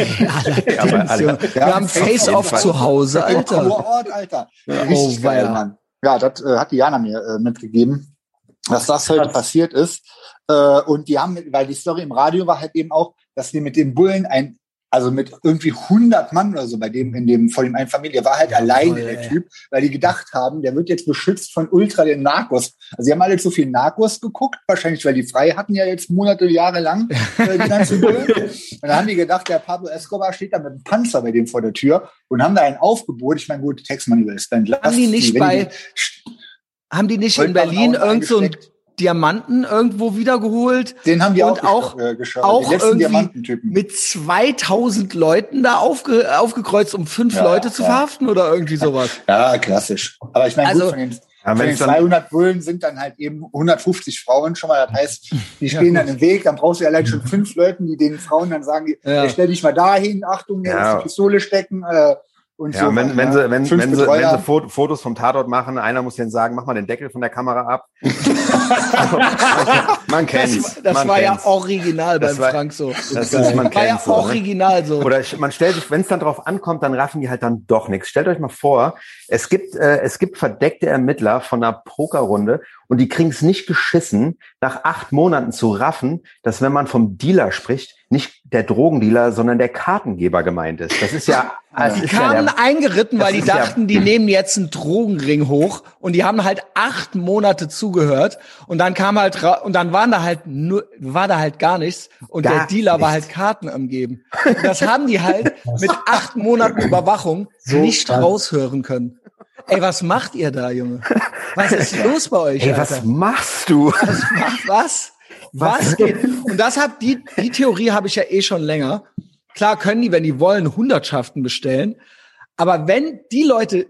Wir haben Face-Off zu Hause, Alter. Kurort, Alter. Ja, Richtig oh, geil. Mann. Ja, das äh, hat die Jana mir äh, mitgegeben, dass das heute passiert ist. Äh, und die haben, weil die Story im Radio war halt eben auch, dass die mit den Bullen ein also mit irgendwie 100 Mann oder so bei dem, in dem, vor dem einen Familie, war halt alleine, voll, der. Typ, weil die gedacht haben, der wird jetzt beschützt von Ultra den Narcos. Also sie haben alle so viel Narcos geguckt, wahrscheinlich, weil die frei hatten ja jetzt Monate, Jahre lang, *laughs* äh, die ganzen Bullen. Und dann haben die gedacht, der Pablo Escobar steht da mit einem Panzer bei dem vor der Tür und haben da ein Aufgebot. Ich meine, gut, Textmoney ist dann Haben die nicht bei, haben die nicht in Berlin irgend so einen Diamanten irgendwo wiedergeholt? den haben die und auch, auch- äh, auch die letzten irgendwie Diamantentypen. Mit 2000 Leuten da aufge, aufgekreuzt, um fünf Ja, Leute zu ja. verhaften oder irgendwie sowas. Ja, klassisch. Aber ich meine, Also- gut, von den, Ja, von den wenn's dann, 200 Bullen sind dann halt eben 150 Frauen schon mal. Das heißt, die stehen dann im Weg. Dann brauchst du ja allein schon fünf Leuten, die den Frauen dann sagen, Ja. stell dich mal dahin, Achtung, Ja. die Pistole stecken. Äh, und ja, so. wenn, wenn, sie, wenn, wenn, sie, wenn sie Fo- Fotos vom Tatort machen, einer muss denen sagen, mach mal den Deckel von der Kamera ab. *laughs* man, man kennt's. Das, das man war ja kennt's. original Das beim war- Frank so. Das ist, man war ja so, ne? original so. Oder man stellt sich, wenn es dann drauf ankommt, dann raffen die halt dann doch nichts. Stellt euch mal vor, es gibt, äh, es gibt verdeckte Ermittler von einer Pokerrunde und die kriegen es nicht geschissen, nach acht Monaten zu raffen, dass wenn man vom Dealer spricht, nicht der Drogendealer, sondern der Kartengeber gemeint ist. Das ist ja, *laughs* das Die ist ja kamen der, eingeritten, weil die ist ja- dachten, die nehmen jetzt einen Drogenring hoch und die haben halt acht Monate zugehört und dann kam halt und dann waren da halt nur war da halt gar nichts und der Gar Dealer war nichts. halt Karten am geben. Und das haben die halt *laughs* mit acht Monaten Überwachung So nicht krass. raushören können. Ey, was macht ihr da, Junge? Was ist *laughs* los bei euch? ey, Alter? was machst du? was? Was geht? Und das hat die, die Theorie habe ich ja eh schon länger. Klar können die, wenn die wollen, Hundertschaften bestellen. Aber wenn die Leute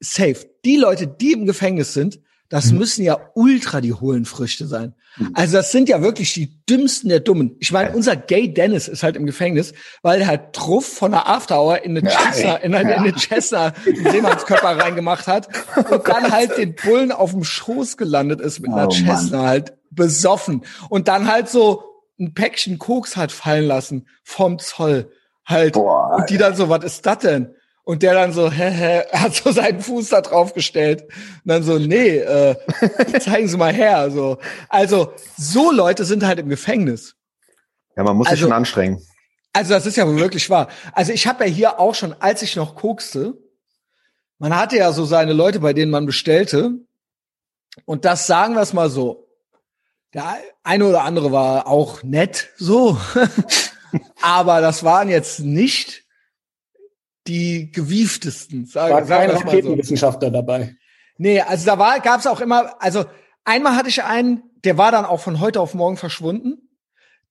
safe, die Leute, die im Gefängnis sind, das müssen ja ultra die hohlen Früchte sein. Also das sind ja wirklich die dümmsten der Dummen. Ich meine, unser Gay Dennis ist halt im Gefängnis, weil er halt Truff von der After Hour in eine Ja, Cessna, ey. in eine, in eine einen Seemannskörper *laughs* reingemacht hat und dann halt den Bullen auf dem Schoß gelandet ist mit einer Oh, Mann. Cessna halt besoffen und dann halt so ein Päckchen Koks hat fallen lassen vom Zoll halt Boah, und die dann so, was ist das denn? Und der dann so, hä, hä, *laughs* hat so seinen Fuß da drauf gestellt. Und dann so, nee, äh, *laughs* zeigen Sie mal her. So. Also, so Leute sind halt im Gefängnis. Ja, man muss sich Also- schon anstrengen. Also, das ist ja wirklich wahr. Also, ich habe ja hier auch schon, als ich noch kokste, man hatte ja so seine Leute, bei denen man bestellte. Und das sagen wir es mal so. Der eine oder andere war auch nett, so. *laughs* Aber das waren jetzt nicht die gewieftesten. Sag, War kein mal so. Raketenwissenschaftler dabei. Nee, also da war, gab's auch immer, also einmal hatte ich einen, der war dann auch von heute auf morgen verschwunden.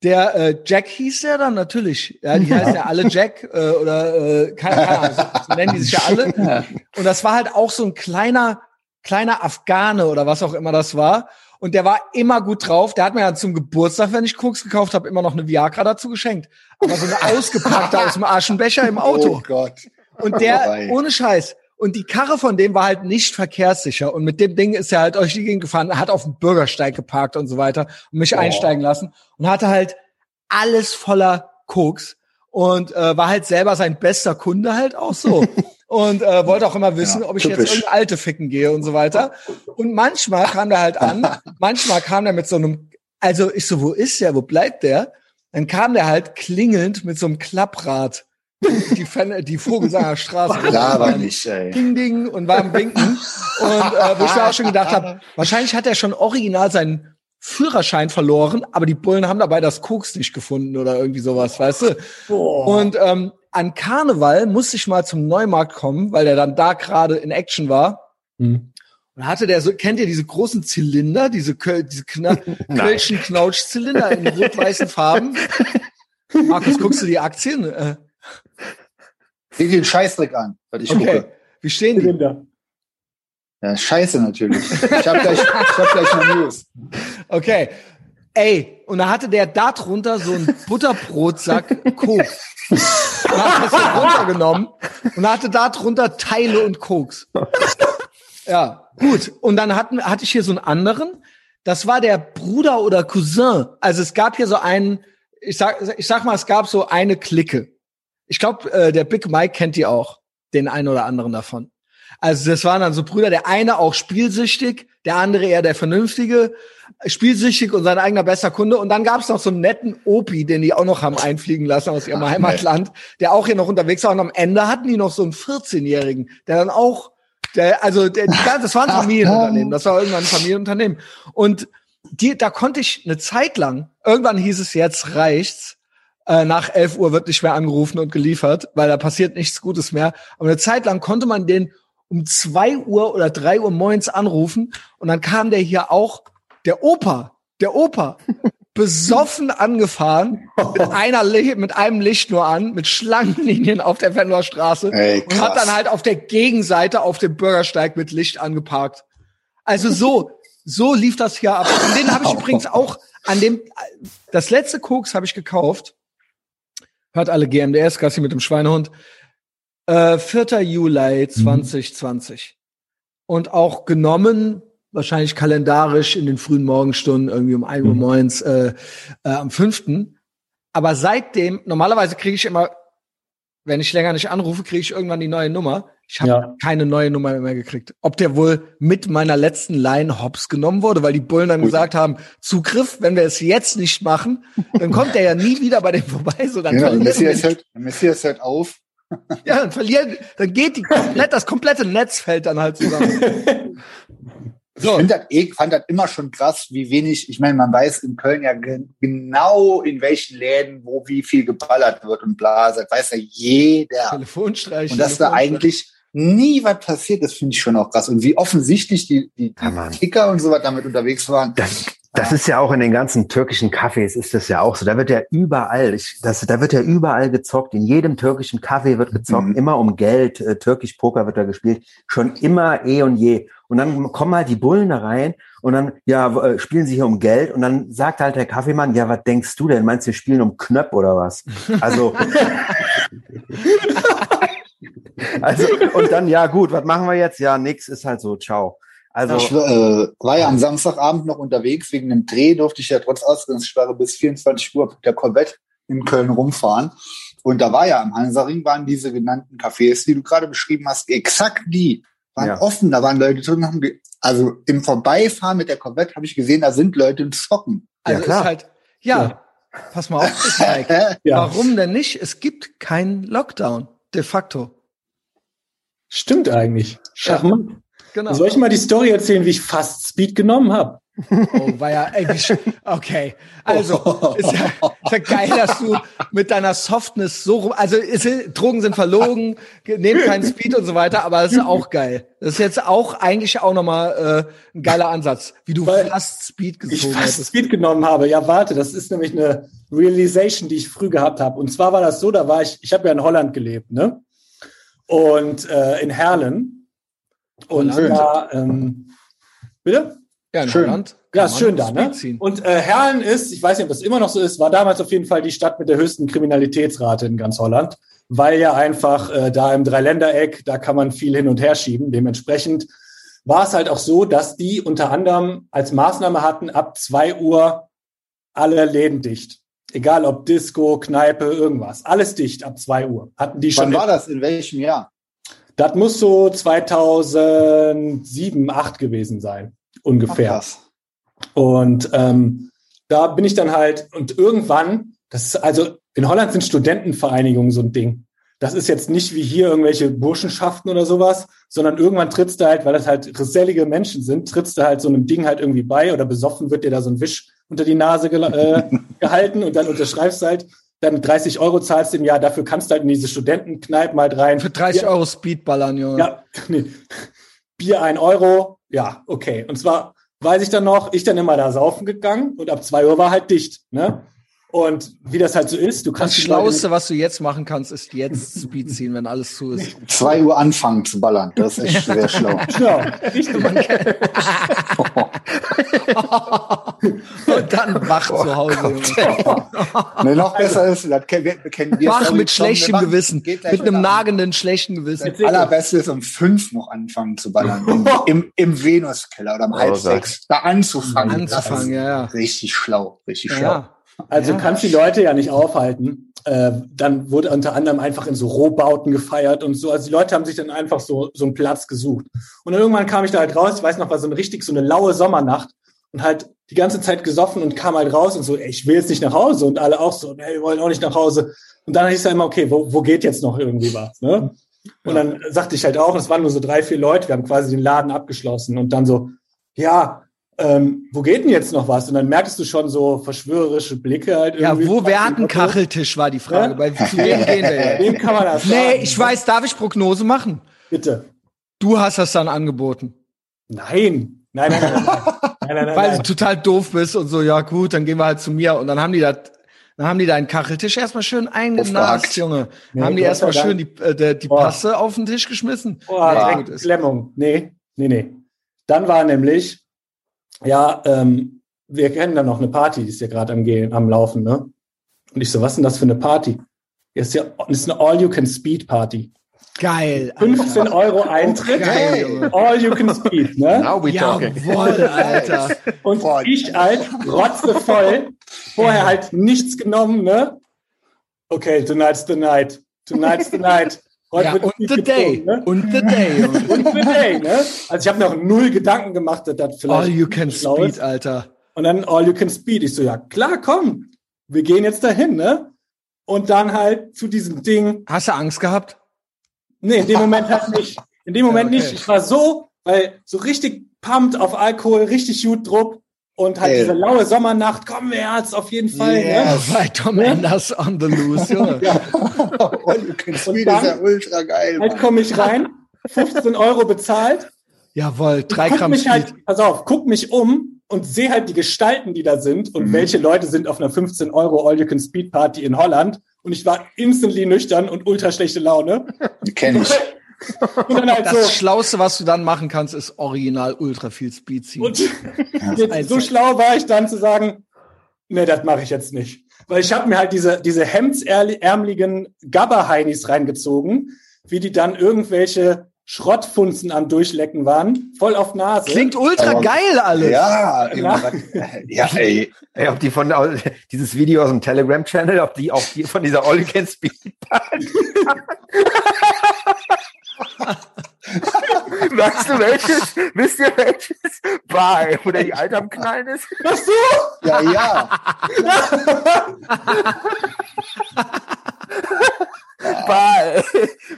Der äh, Jack hieß der dann natürlich. Ja, die *laughs* heißen ja alle Jack äh, oder äh, keine Ahnung, so, so nennen die sich ja alle. Und das war halt auch so ein kleiner, kleiner Afghane oder was auch immer das war. Und der war immer gut drauf. Der hat mir ja zum Geburtstag, wenn ich Koks gekauft habe, immer noch eine Viagra dazu geschenkt. Aber so eine *laughs* ausgepackte aus dem Aschenbecher im Auto. Oh Gott. Und der, Vorbei. ohne Scheiß. Und die Karre von dem war halt nicht verkehrssicher. Und mit dem Ding ist er halt durch die Gegend gefahren, hat auf dem Bürgersteig geparkt und so weiter und mich einsteigen lassen und hatte halt alles voller Koks und äh, war halt selber sein bester Kunde halt auch so. *laughs* und äh, wollte auch immer wissen, Ja, ob ich jetzt typisch. irgendeine alte ficken gehe und so weiter. Und manchmal kam der halt an, *laughs* manchmal kam der mit so einem, also ich so, wo ist der, wo bleibt der? Dann kam der halt klingelnd mit so einem Klapprad *laughs* die, Fan die Vogelsanger Straße. Laber nicht, ey. Ding, ding und war am Winken. Und äh, wo ich mir auch schon gedacht habe, wahrscheinlich hat er schon original seinen Führerschein verloren, aber die Bullen haben dabei das Koks nicht gefunden oder irgendwie sowas, weißt du? Und ähm, an Karneval musste ich mal zum Neumarkt kommen, weil der dann da gerade in Action war. Hm. Und hatte der so, kennt ihr diese großen Zylinder, diese, Köl diese Kna *laughs* Kölschen Knautsch-Zylinder in rot-weißen Farben? *laughs* Markus, guckst du die Aktien? Äh, Sieh dir den Scheißdreck an, was ich okay. gucke. Wie stehen die? Zylinder. Ja, scheiße natürlich. Ich hab gleich, ich hab gleich noch News. *laughs* Okay. Ey, und da hatte der da drunter so einen Butterbrotsack *laughs* Koks. Und hat das so runtergenommen und hatte da drunter Teile und Koks. Ja, gut. Und dann hatten, hatte ich hier so einen anderen. Das war der Bruder oder Cousin. Also es gab hier so einen, ich sag, ich sag mal, es gab so eine Clique. Ich glaube, äh, der Big Mike kennt die auch, den einen oder anderen davon. Also das waren dann so Brüder, der eine auch spielsüchtig, der andere eher der vernünftige, spielsüchtig und sein eigener bester Kunde. Und dann gab es noch so einen netten Opi, den die auch noch haben einfliegen lassen aus ihrem Ach, Heimatland, der auch hier noch unterwegs war. Und am Ende hatten die noch so einen 14-Jährigen, der dann auch, der, also der, das war ein Familienunternehmen, das war irgendwann ein Familienunternehmen. Und die, da konnte ich eine Zeit lang, irgendwann hieß es, jetzt reicht's. Äh, nach 11 Uhr wird nicht mehr angerufen und geliefert, weil da passiert nichts Gutes mehr. Aber eine Zeit lang konnte man den um zwei Uhr oder drei Uhr morgens anrufen und dann kam der hier auch, der Opa, der Opa, *laughs* besoffen angefahren, mit einer, mit einem Licht nur an, mit Schlangenlinien auf der Venloer Straße Ey, und hat dann halt auf der Gegenseite auf dem Bürgersteig mit Licht angeparkt. Also so, so lief das hier ab. Und den habe ich übrigens auch an dem, das letzte Koks habe ich gekauft. Hört alle GMDS, Gassi mit dem Schweinehund. Äh, 4. Juli 2020. Und auch genommen, wahrscheinlich kalendarisch in den frühen Morgenstunden, irgendwie um 1 Uhr morgens, äh, äh, am 5. Aber seitdem, normalerweise kriege ich immer, wenn ich länger nicht anrufe, kriege ich irgendwann die neue Nummer. Ich habe Ja. keine neue Nummer mehr gekriegt. Ob der wohl mit meiner letzten Line hops genommen wurde, weil die Bullen dann gesagt haben, Zugriff, wenn wir es jetzt nicht machen, dann kommt der ja nie wieder bei dem vorbei. So, dann Genau, Messias wir- hört, der Messias hört auf. Ja, dann verlieren, dann geht die komplett, das komplette Netz fällt dann halt zusammen. *laughs* Ich finde das, eh- fand das immer schon krass, wie wenig, ich meine, man weiß in Köln ja gen- genau in welchen Läden, wo wie viel geballert wird und bla, das weiß ja jeder. Telefonstreich. Und dass da eigentlich nie was passiert ist, finde ich schon auch krass. Und wie offensichtlich die, die, Ja, die Kicker und so was damit unterwegs waren. Das, das ist ja auch in den ganzen türkischen Cafés ist das ja auch so. Da wird ja überall, ich, das, da wird ja überall gezockt. In jedem türkischen Café wird gezockt, Mhm. immer um Geld. Äh, Türkisch Poker wird da gespielt. Schon immer eh und je. Und dann kommen halt die Bullen da rein und dann, ja, äh, spielen sie hier um Geld. Und dann sagt halt der Kaffeemann, ja, was denkst du denn? Meinst du, wir spielen um Knöpf oder was? Also, *laughs* *laughs* also, und dann, ja, gut, was machen wir jetzt? Ja, nix, ist halt so, ciao. Also, Ich äh, war ja am Samstagabend noch unterwegs. Wegen einem Dreh durfte ich ja trotz Ausgangssperre bis 24 Uhr mit der Corvette in Köln rumfahren. Und da war ja am Hansaring waren diese genannten Cafés, die du gerade beschrieben hast, exakt die. Waren Ja. offen, da waren Leute drin. Haben also im Vorbeifahren mit der Corvette habe ich gesehen, da sind Leute im Zocken. Also Ja, klar. ist halt, ja, pass mal auf, *laughs* Mike. Ja. Warum denn nicht? Es gibt keinen Lockdown, de facto. Stimmt eigentlich. Charmant. Genau. Soll ich mal die Story erzählen, wie ich fast Speed genommen habe? Oh, war ja, sch- okay. Also, ist ja, ist ja geil, dass du mit deiner Softness so rum, also ist, Drogen sind verlogen, ge- nehmt keinen Speed und so weiter, aber das ist auch geil. Das ist jetzt auch eigentlich auch nochmal äh, ein geiler Ansatz, wie du Weil fast Speed Ich gezogen fast hättest. Speed genommen habe. Ja, warte, das ist nämlich eine Realization, die ich früh gehabt habe. Und zwar war das so, da war ich, ich habe ja in Holland gelebt, ne? Und äh, in Herlen. Und da, ähm, bitte? Ja, in Schön. Holland. Ja, ist schön da, ne? Und äh, Herlen ist, ich weiß nicht, ob das immer noch so ist, war damals auf jeden Fall die Stadt mit der höchsten Kriminalitätsrate in ganz Holland, weil ja einfach äh, da im Dreiländereck, da kann man viel hin und her schieben. Dementsprechend war es halt auch so, dass die unter anderem als Maßnahme hatten, ab zwei Uhr alle Läden dicht. Egal ob Disco, Kneipe, irgendwas. Alles dicht ab zwei Uhr. Hatten die schon. Wann war das? In welchem Jahr? Das muss so 2007, 8 gewesen sein, ungefähr. Krass. Und ähm, da bin ich dann halt, und irgendwann, das ist, also in Holland sind Studentenvereinigungen so ein Ding. Das ist jetzt nicht wie hier irgendwelche Burschenschaften oder sowas, sondern irgendwann trittst du halt, weil das halt gesellige Menschen sind, trittst du halt so einem Ding halt irgendwie bei oder besoffen wird dir da so ein Wisch unter die Nase gel- äh, *laughs* gehalten und dann unterschreibst du halt, dann 30 Euro zahlst du im Jahr, dafür kannst du halt in diese Studentenkneipen halt rein. Für 30 Ja. Euro Speedballern, Junge. Ja, *laughs* nee. Bier ein Euro, ja, okay. Und zwar weiß ich dann noch, ich dann immer da saufen gegangen und ab zwei Uhr war halt dicht, ne? Und wie das halt so ist, du Das kannst Leute Schlauste, was du jetzt machen kannst, ist jetzt Speed ziehen, wenn alles zu ist. *laughs* Zwei Uhr anfangen zu ballern. Das ist echt sehr schlau. *laughs* Genau. *laughs* Und dann wach zu Hause, Junge. nee, noch besser ist, das kennen wir, kennen wir Wach mit schlechtem Gewissen. Mit einem nagenden, schlechten Gewissen. Das allerbeste ist, um fünf noch anfangen zu ballern. Im, im, Venuskeller oder um halb Oh Gott. sechs. Da anzufangen. Anzufangen, Das ist ja, ja. Richtig schlau. Richtig schlau. Ja. Also Ja. kannst die Leute ja nicht aufhalten. äh, dann wurde unter anderem einfach in so Rohbauten gefeiert und so. Also die Leute haben sich dann einfach so, so einen Platz gesucht. Und dann irgendwann kam ich da halt raus, ich weiß noch, war so eine richtig so eine laue Sommernacht und halt die ganze Zeit gesoffen und kam halt raus und so, ey, ich will jetzt nicht nach Hause und alle auch so, hey, wir wollen auch nicht nach Hause. Und dann hieß es ja immer, okay, wo, wo geht jetzt noch irgendwie was, ne? Und dann sagte ich halt auch, es waren nur so drei, vier Leute, wir haben quasi den Laden abgeschlossen und dann so, ja, ähm, wo geht denn jetzt noch was? Und dann merkst du schon so verschwörerische Blicke halt Ja, irgendwie. wo wäre ein Kacheltisch, war die Frage. Ja? Bei, zu wem *laughs* gehen wir jetzt? Wem kann man das Nee, sagen? ich weiß, darf ich Prognose machen? Bitte. Du hast das dann angeboten. Nein. Nein, nein, nein. nein, *laughs* nein, nein, nein, weil nein. du total doof bist und so, ja gut, dann gehen wir halt zu mir. Und dann haben die das, dann haben die deinen Kacheltisch erstmal schön eingenast. Junge. Nee, haben die erstmal schön die, äh, die Boah. Passe auf den Tisch geschmissen. Boah, ist. Klemmung. Nee, nee, nee. Dann war nämlich, ja, ähm, wir kennen da noch eine Party, die ist ja gerade am Gehen, am Laufen, ne? Und ich so, was ist denn das für eine Party? Das ist ja, das ist eine All-You-Can-Speed-Party. Geil. Alter. 15 Euro Eintritt, Geil, Junge. All-You-Can-Speed, ne? Now we talking. Jawohl, Alter. *laughs* Und Boah. ich halt, rotzevoll, vorher halt nichts genommen, ne? Okay, tonight's the night. Tonight's the night. Heute Ja, und the day. ne? Und the day. *laughs* Und the day, ne? Also ich habe mir auch null Gedanken gemacht, dass das vielleicht All you can speed, ist. Alter. Und dann all you can speed. Ich so, ja klar, komm, wir gehen jetzt dahin, ne? Und dann halt zu diesem Ding. Hast du Angst gehabt? Nee, in dem Moment halt nicht. In dem *laughs* Moment Ja, okay. nicht. Ich war so, weil so richtig pumped auf Alkohol, richtig gut Druck und halt Ey. diese laue Sommernacht, komm, wir hat's auf jeden Fall, Yeah. ne? Bei Tom Enders on the loose, *laughs* Junge. All you can speed dann- ist ja ultra geil. Halt komme ich rein, 15 Euro bezahlt, Jawohl, drei guck Gramm mich Speed. halt, pass auf, guck mich um und sehe halt die Gestalten, die da sind und Mhm. welche Leute sind auf einer 15 Euro All-You-Can-Speed-Party in Holland. Und ich war instantly nüchtern und ultra schlechte Laune. *laughs* Kenn ich. *laughs* Und dann halt Das so, Schlauste, was du dann machen kannst, ist original ultra viel Speed ziehen. und jetzt, so schlau war ich dann zu sagen, nee, das mache ich jetzt nicht. Weil ich habe mir halt diese, diese hemdsärmeligen Gabba-Heinis reingezogen, wie die dann irgendwelche Schrottfunzen am Durchlecken waren, voll auf Nase. Klingt ultra Aber- geil alles. Ja, Ja. ja. ja, ey. Ey, ob die von dieses Video aus dem Telegram-Channel, ob die auch die von dieser All You Can Speed *laughs* *laughs* *laughs* Weißt du welches? Wisst ihr welches? Bye, wo der die Alte am Knallen ist? Ach so! Ja, ja. Bye.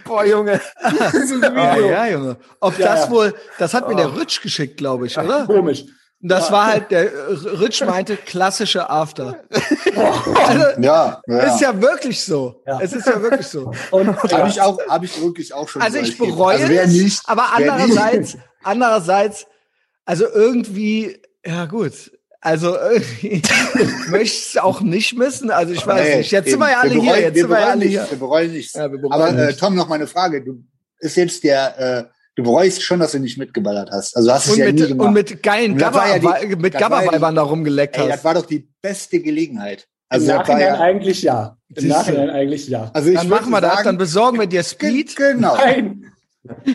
Boah, Junge. Oh, ja, Junge. Ob Ja, das ja. wohl, das hat mir der Rutsch geschickt, glaube ich, oder? Komisch. Das war halt, der Rutsch meinte klassische After. also, Ja, ja. ist ja wirklich so. Ja. Es ist ja wirklich so. *laughs* Und Habe ich auch, habe ich wirklich auch schon. Also ich bereue also es, nicht, aber andererseits, andererseits, also irgendwie, ja gut. Also irgendwie *laughs* möchte ich es auch nicht missen. Also ich weiß Nee, nicht. Jetzt sind eben. wir ja alle bereuen, hier. Jetzt wir sind wir ja bereuen alle nichts, hier. Wir bereuen nichts. Ja, wir bereuen aber äh, nichts. Tom, noch mal eine Frage. Du ist jetzt der, äh, du bereust schon, dass du nicht mitgeballert hast. Also du hast es Und ja nie mit, gemacht. und mit geilen Und das war ja die- Gabba, mit das ja die- Gabba-Weibern da rumgeleckt Ey, das hast. war doch die beste Gelegenheit. Also Im das Nachhinein ja, eigentlich ja. Im. Nachhinein eigentlich ja. also ich Dann machen wir das, sagen, dann besorgen wir dir Speed. Ge- Genau. Nein.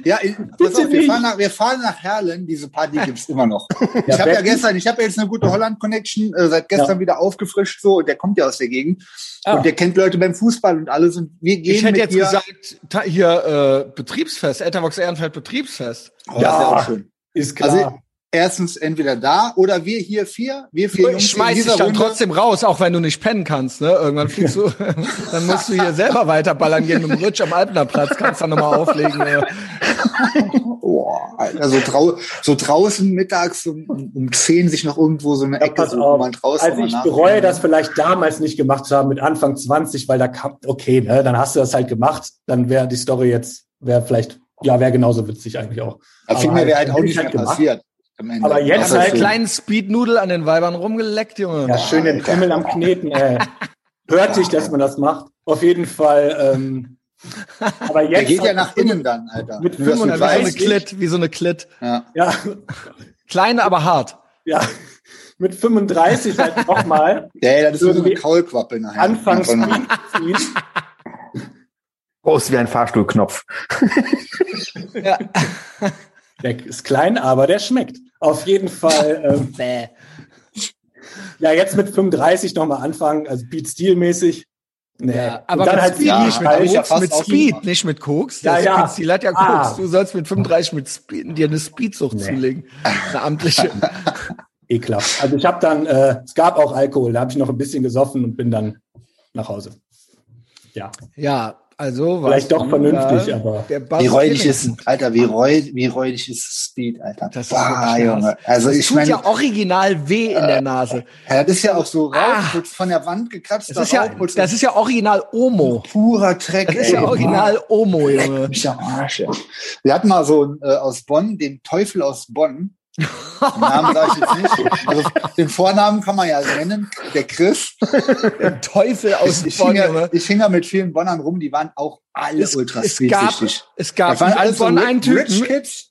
Ja, ich, *laughs* pass auf, wir fahren, nach, wir fahren nach Herlen. Diese Party gibt's immer noch. *laughs* Ich Ja, habe ja gestern, ich habe ja jetzt eine gute Holland-Connection äh, seit gestern Ja. wieder aufgefrischt so und der kommt ja aus der Gegend Ah. und der kennt Leute beim Fußball und alles und wir gehen Ich hätte mit jetzt gesagt, hier äh, Betriebsfest, Etherbox Ehrenfeld Betriebsfest. oh, das ist ja auch schön. Ist klar. Also erstens entweder da oder wir hier vier, wir vier Jungs Ich schmeiß dich dann Runde. trotzdem raus, auch wenn du nicht pennen kannst. Ne? Irgendwann fliegst du, *laughs* *laughs* dann musst du hier selber weiterballern gehen mit dem Rutsch am Alpnerplatz, kannst dann nochmal auflegen. *laughs* Äh. Oh, Alter, so, trau so draußen mittags um, um, 10 sich noch irgendwo so eine Ja, Ecke pass suchen, auf. mal draußen Also ich bereue das vielleicht damals nicht gemacht zu haben mit Anfang 20, weil da kam, okay, ne, dann hast du das halt gemacht, dann wäre die Story jetzt, wäre vielleicht, ja, wäre genauso witzig eigentlich auch. Da viel Aber mehr wäre halt halt auch nicht halt mehr passiert. Am Ende. Aber jetzt halt kleinen Speednudel an den Weibern rumgeleckt, Junge? Ja, schön den. Pimmel am Kneten, ey. *laughs* Hört sich, dass man das macht. Auf jeden Fall, ähm, *laughs* aber jetzt. Der geht ja halt nach innen dann, Alter. Mit Nur, dass du Ja, wie so eine Klit, wie so eine Klit. ja. Ja, Kleine, aber hart. ja. Mit 35 halt *laughs* nochmal Ja, das ist so eine Irgendwie Kaulquappe nachher. anfangs. Groß wie ein Fahrstuhlknopf. Ja. Der ist klein, aber der schmeckt. Auf jeden Fall. *laughs* Ähm, ja, jetzt mit 35 nochmal anfangen, also Beat Stil-mäßig. Nee. Ja, aber dann mit halt Speed, ja, nicht mit ja Koks, fast mit Speed, nicht mit Koks. Ja, ja. Speed hat ja Ah. Koks. Du sollst mit 35 mit Speed, dir eine Speedsucht zulegen. *laughs* Eine amtliche. Ekelhaft. Also ich habe dann, äh, es gab auch Alkohol, da habe ich noch ein bisschen gesoffen und bin dann nach Hause. Ja, Ja, also war Vielleicht doch vernünftig, aber- Wie räudig ist, Alter, wie, reu, wie räudig ist Speed, Alter. Das ist Boah, Junge. Also Das ich tut meine, ja original weh in der Nase. ja, das ist ja auch so Rauch, Ah. wird von der Wand gekratzt. Das ist ja, das ist ja original Omo. purer Dreck. Das ist ey. ja original Omo, Leck Junge. mich am Arsch, ey. Wir hatten mal so äh, aus Bonn, den Teufel aus Bonn. Den Namen sage ich jetzt nicht. Also, den Vornamen kann man ja nennen, der Chris. Der Teufel aus Ich, ich, Bonn, hing ja, ich hing ja mit vielen Bonnern rum, die waren auch alle Es, ultra es gab, es gab Das waren in alles so Bonn Rich- einen Rich Typen. Kids.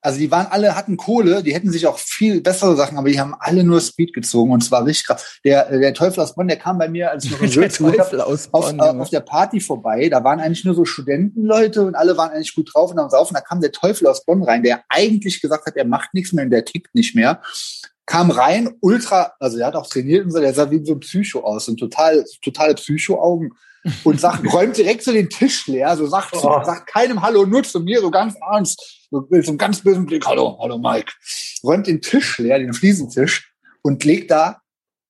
Also die waren alle, hatten Kohle, die hätten sich auch viel bessere Sachen, aber die haben alle nur Speed gezogen und zwar richtig krass. Der, äh, der Teufel aus Bonn, der kam bei mir, als *laughs* ich noch in Der Teufel aus auf, Bonn, äh, Junge. auf der Party vorbei. Da waren eigentlich nur so Studentenleute und alle waren eigentlich gut drauf und am Saufen. Da kam der Teufel aus Bonn rein, der eigentlich gesagt hat, er macht nichts mehr und der tickt nicht mehr. Kam rein, ultra, also er hat auch trainiert und so, der sah wie so ein Psycho aus und total, totale Psycho-Augen. Und sagt, *laughs* räumt direkt so den Tisch leer, so sagt, Oh. sagt keinem Hallo, nur zu mir, so ganz ernst, so mit so einem ganz bösen Blick, Hallo, hallo Mike. Räumt den Tisch leer, den Fliesentisch und legt da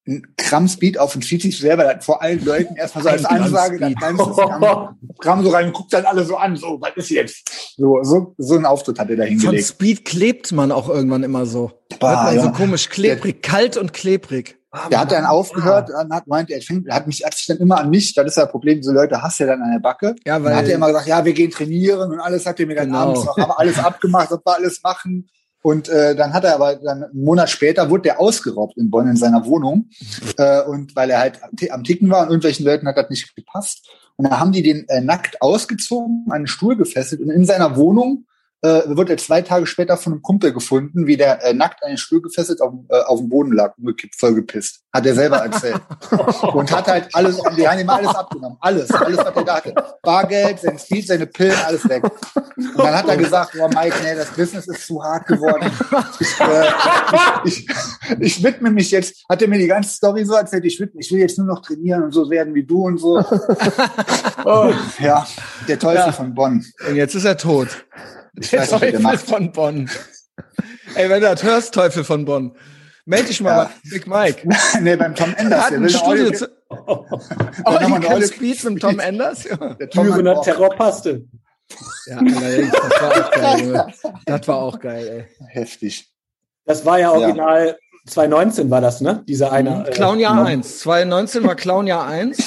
ein Gramm Speed auf und zieht sich selber dann vor allen Leuten erstmal so als Ein Ansage das Speed. ganze Gramm, Gramm so rein und guckt dann alle so an, so, was ist jetzt? So, so, so einen Auftritt hat er da Von hingelegt. Speed klebt man auch irgendwann immer so. Bah, man so ja. komisch klebrig, kalt und klebrig. Der hat dann aufgehört und hat meint, er fängt, hat mich, hat sich dann immer an mich, das ist ja das Problem, so Leute hast du ja dann an der Backe. Ja, Dann weil hat er immer gesagt, ja, wir gehen trainieren und alles hat er mir dann Genau. abends noch aber alles abgemacht, ob wir alles machen. Und äh, dann hat er aber dann einen Monat später wurde der ausgeraubt in Bonn in seiner Wohnung. äh, und weil er halt am Ti- am Ticken war und irgendwelchen Leuten hat das nicht gepasst. Und dann haben die den äh, nackt ausgezogen, an einen Stuhl gefesselt und in seiner Wohnung äh, wird er zwei Tage später von einem Kumpel gefunden, wie der äh, nackt an den Stuhl gefesselt auf, äh, auf dem Boden lag, umgekippt, vollgepisst. Hat er selber erzählt. *laughs* und hat halt alles, die haben ihm alles abgenommen. Alles, alles, was er da hatte. Bargeld, sein Speed, seine Pillen, alles weg. Und dann hat er gesagt, oh Mike, nee, das Business ist zu hart geworden. Ich, äh, ich, ich, ich widme mich jetzt, hat er mir die ganze Story so erzählt, ich, widme, ich will jetzt nur noch trainieren und so werden wie du und so. Oh, *laughs* ja, der Teufel Ja. von Bonn. Und jetzt ist er tot. Ich Der weiß was der Teufel macht. von Bonn. Ey, wenn du das hörst, Teufel von Bonn, meld dich mal Ja. bei Big Mike. *laughs* nee, beim Tom Er Enders. hat ein Studio zu... der Oh, die eine kann Audio- Speed mit Tom Enders? Ja, der Tom Terrorpaste. ja allerdings, das war auch geil. Das war auch geil, ey. Heftig. Das war ja original 2019 war das, ne? Dieser eine. äh, Clownjahr genau. 1. 2019 war Clownjahr 1.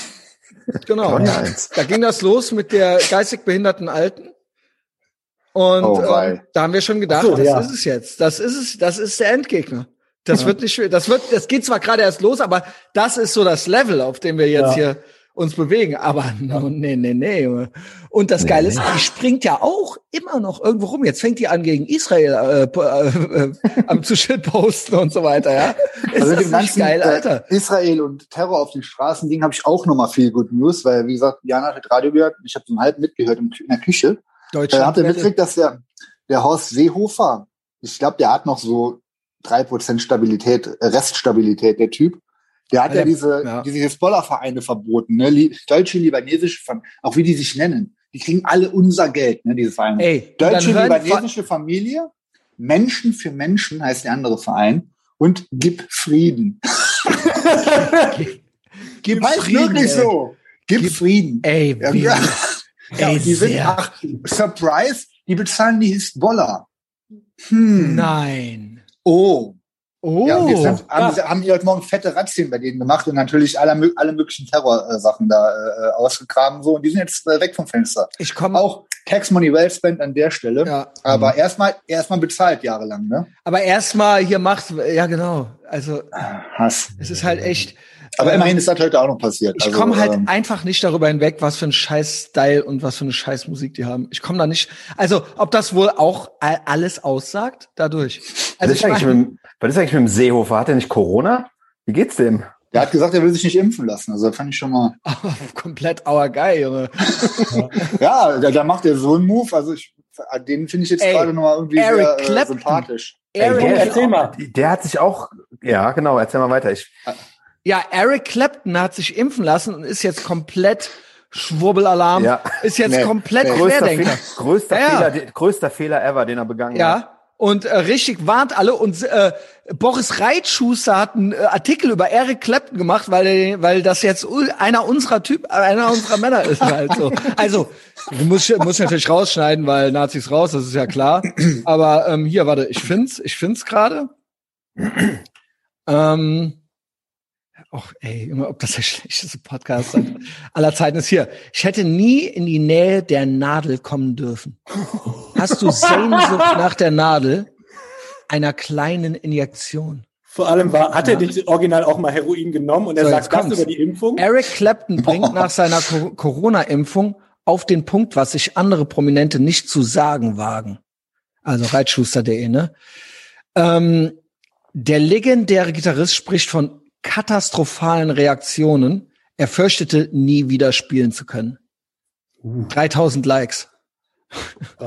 Genau. Clownjahr 1. Da ging das los mit der geistig behinderten Alten. Und Oh, wei. da haben wir schon gedacht, Ach so, das ja. ist es jetzt. Das ist es, das ist der Endgegner. Das wird nicht, das wird, das geht zwar gerade erst los, aber das ist so das Level, auf dem wir jetzt Ja. hier uns bewegen. Aber no, nee, nee, nee. Und das Geile ist, die springt ja auch immer noch irgendwo rum. Jetzt fängt die an, gegen Israel äh, äh, äh, am zu shitposten und so weiter, ja. *laughs* Ist Also das dem ganzen geil, äh, Alter? Israel und Terror auf den Straßen Ding habe ich auch nochmal viel Good News, weil wie gesagt, Jana hat Radio gehört, ich habe so halb mitgehört in der Küche. Äh, Deutschland. habt ihr mitgekriegt, dass der, der Horst Seehofer, ich glaube, der hat noch so drei Prozent Stabilität, äh, Reststabilität, der Typ. Der hat Ja, ja, der- diese, ja. diese Hezbollah-Vereine verboten, ne? Deutsche, libanesische, auch wie die sich nennen. Die kriegen alle unser Geld, ne, diese Vereine. Ey, Deutsche, libanesische Familie, Menschen für Menschen heißt der andere Verein und gib Frieden. *laughs* Gib heißt Frieden, wirklich ey. so. Gib, Gib- Frieden. Ey, Ja, wie, ja. *laughs* *laughs* ey, Ja, die sind, ach, Surprise, die bezahlen die Hisbollah. Hm. Nein. Oh. Oh. Ja, jetzt haben, haben, sie, haben die heute Morgen fette Razzien bei denen gemacht und natürlich alle, alle möglichen Terrorsachen da äh, ausgegraben so und die sind jetzt äh, weg vom Fenster. ich komme Auch Tax Money well spent an der Stelle. Ja. Aber erstmal erstmal bezahlt jahrelang, ne? Aber erstmal hier macht, ja genau. Also Hass. es ist halt echt. Aber ähm, immerhin ist das heute auch noch passiert. Ich Also, komme halt ähm, einfach nicht darüber hinweg, was für ein scheiß Style und was für eine scheiß Musik die haben. Ich komme da nicht. Also ob das wohl auch alles aussagt dadurch. Was Also ist, ich eigentlich mein, mit, dem- was ist eigentlich mit dem Seehofer? Hat er nicht Corona? Wie geht's dem? der hat gesagt, er will sich nicht impfen lassen. Also das fand ich schon mal. *laughs* komplett auer geil, Junge. Ja, da, da macht er so einen Move. Also ich, den finde ich jetzt Ey, gerade nochmal irgendwie Eric sehr äh, sympathisch. Eric, der, erzähl mal. Der hat sich auch, ja genau, erzähl mal weiter. Ich, Ja, Eric Clapton hat sich impfen lassen und ist jetzt komplett Schwurbelalarm. Ja. Ist jetzt Nee, komplett nee. Größter, Querdenker. Fehler, größter, Ja. Fehler, größter Fehler ever, den er begangen hat. Ja. Und äh, richtig warnt alle. Und äh, Boris Reitschuster hat einen äh, Artikel über Eric Clapton gemacht, weil, er- weil das jetzt einer unserer Typ, einer unserer Männer ist halt so. Also, du musst, musst natürlich rausschneiden, weil Nazis raus, das ist ja klar. Aber ähm, hier, warte, ich find's, ich find's gerade. ähm, Och, ey, Junge, ob das der *laughs* schlechteste Podcast aller Zeiten ist hier. Ich hätte nie in die Nähe der Nadel kommen dürfen. Hast du Sehnsucht nach der Nadel einer kleinen Injektion? Vor allem war, hat er nicht original auch mal Heroin genommen und er So, sagt das über die Impfung? Eric Clapton bringt nach seiner Co Corona-Impfung auf den Punkt, was sich andere Prominente nicht zu sagen wagen. Also reitschuster.de, ne? Ähm, der legendäre Gitarrist spricht von katastrophalen Reaktionen. Er fürchtete, nie wieder spielen zu können. 3000 Likes.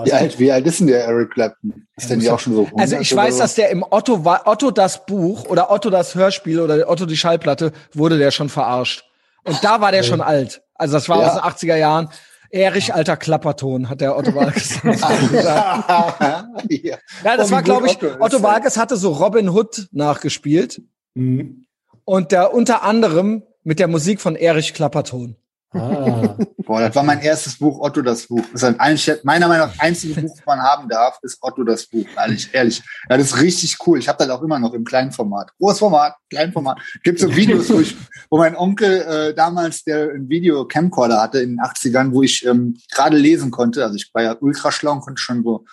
Wie alt, wie alt ist denn der Eric Clapton? Ist denn muss die doch- auch schon so? Also 100 ich weiß, so? dass der im Otto Otto das Buch oder Otto das Hörspiel oder Otto die Schallplatte wurde der schon verarscht. Und da war der schon alt. Also das war Ja. aus den 80er Jahren. Erich alter Klapperton, hat der Otto Walkes *laughs* *laughs* gesagt. ja. Ja, das Oh, war, glaube ich, Otto. Walkes hatte so Robin Hood nachgespielt Mhm. Und der unter anderem mit der Musik von Erich Klapperton. Ah. *laughs* Boah, das war mein erstes Buch, Otto das Buch. Das ist ein, ein meiner Meinung nach einzige Buch, das man haben darf, ist Otto das Buch. Ehrlich, ehrlich. Ja, das ist richtig cool. Ich habe das auch immer noch im kleinen Format. Großes Format, kleinen Format. Gibt so Videos, wo, ich, wo mein Onkel äh, damals, der ein Video-Camcorder hatte in den 80ern, wo ich ähm, gerade lesen konnte. Also ich war ja ultra schlau und konnte schon so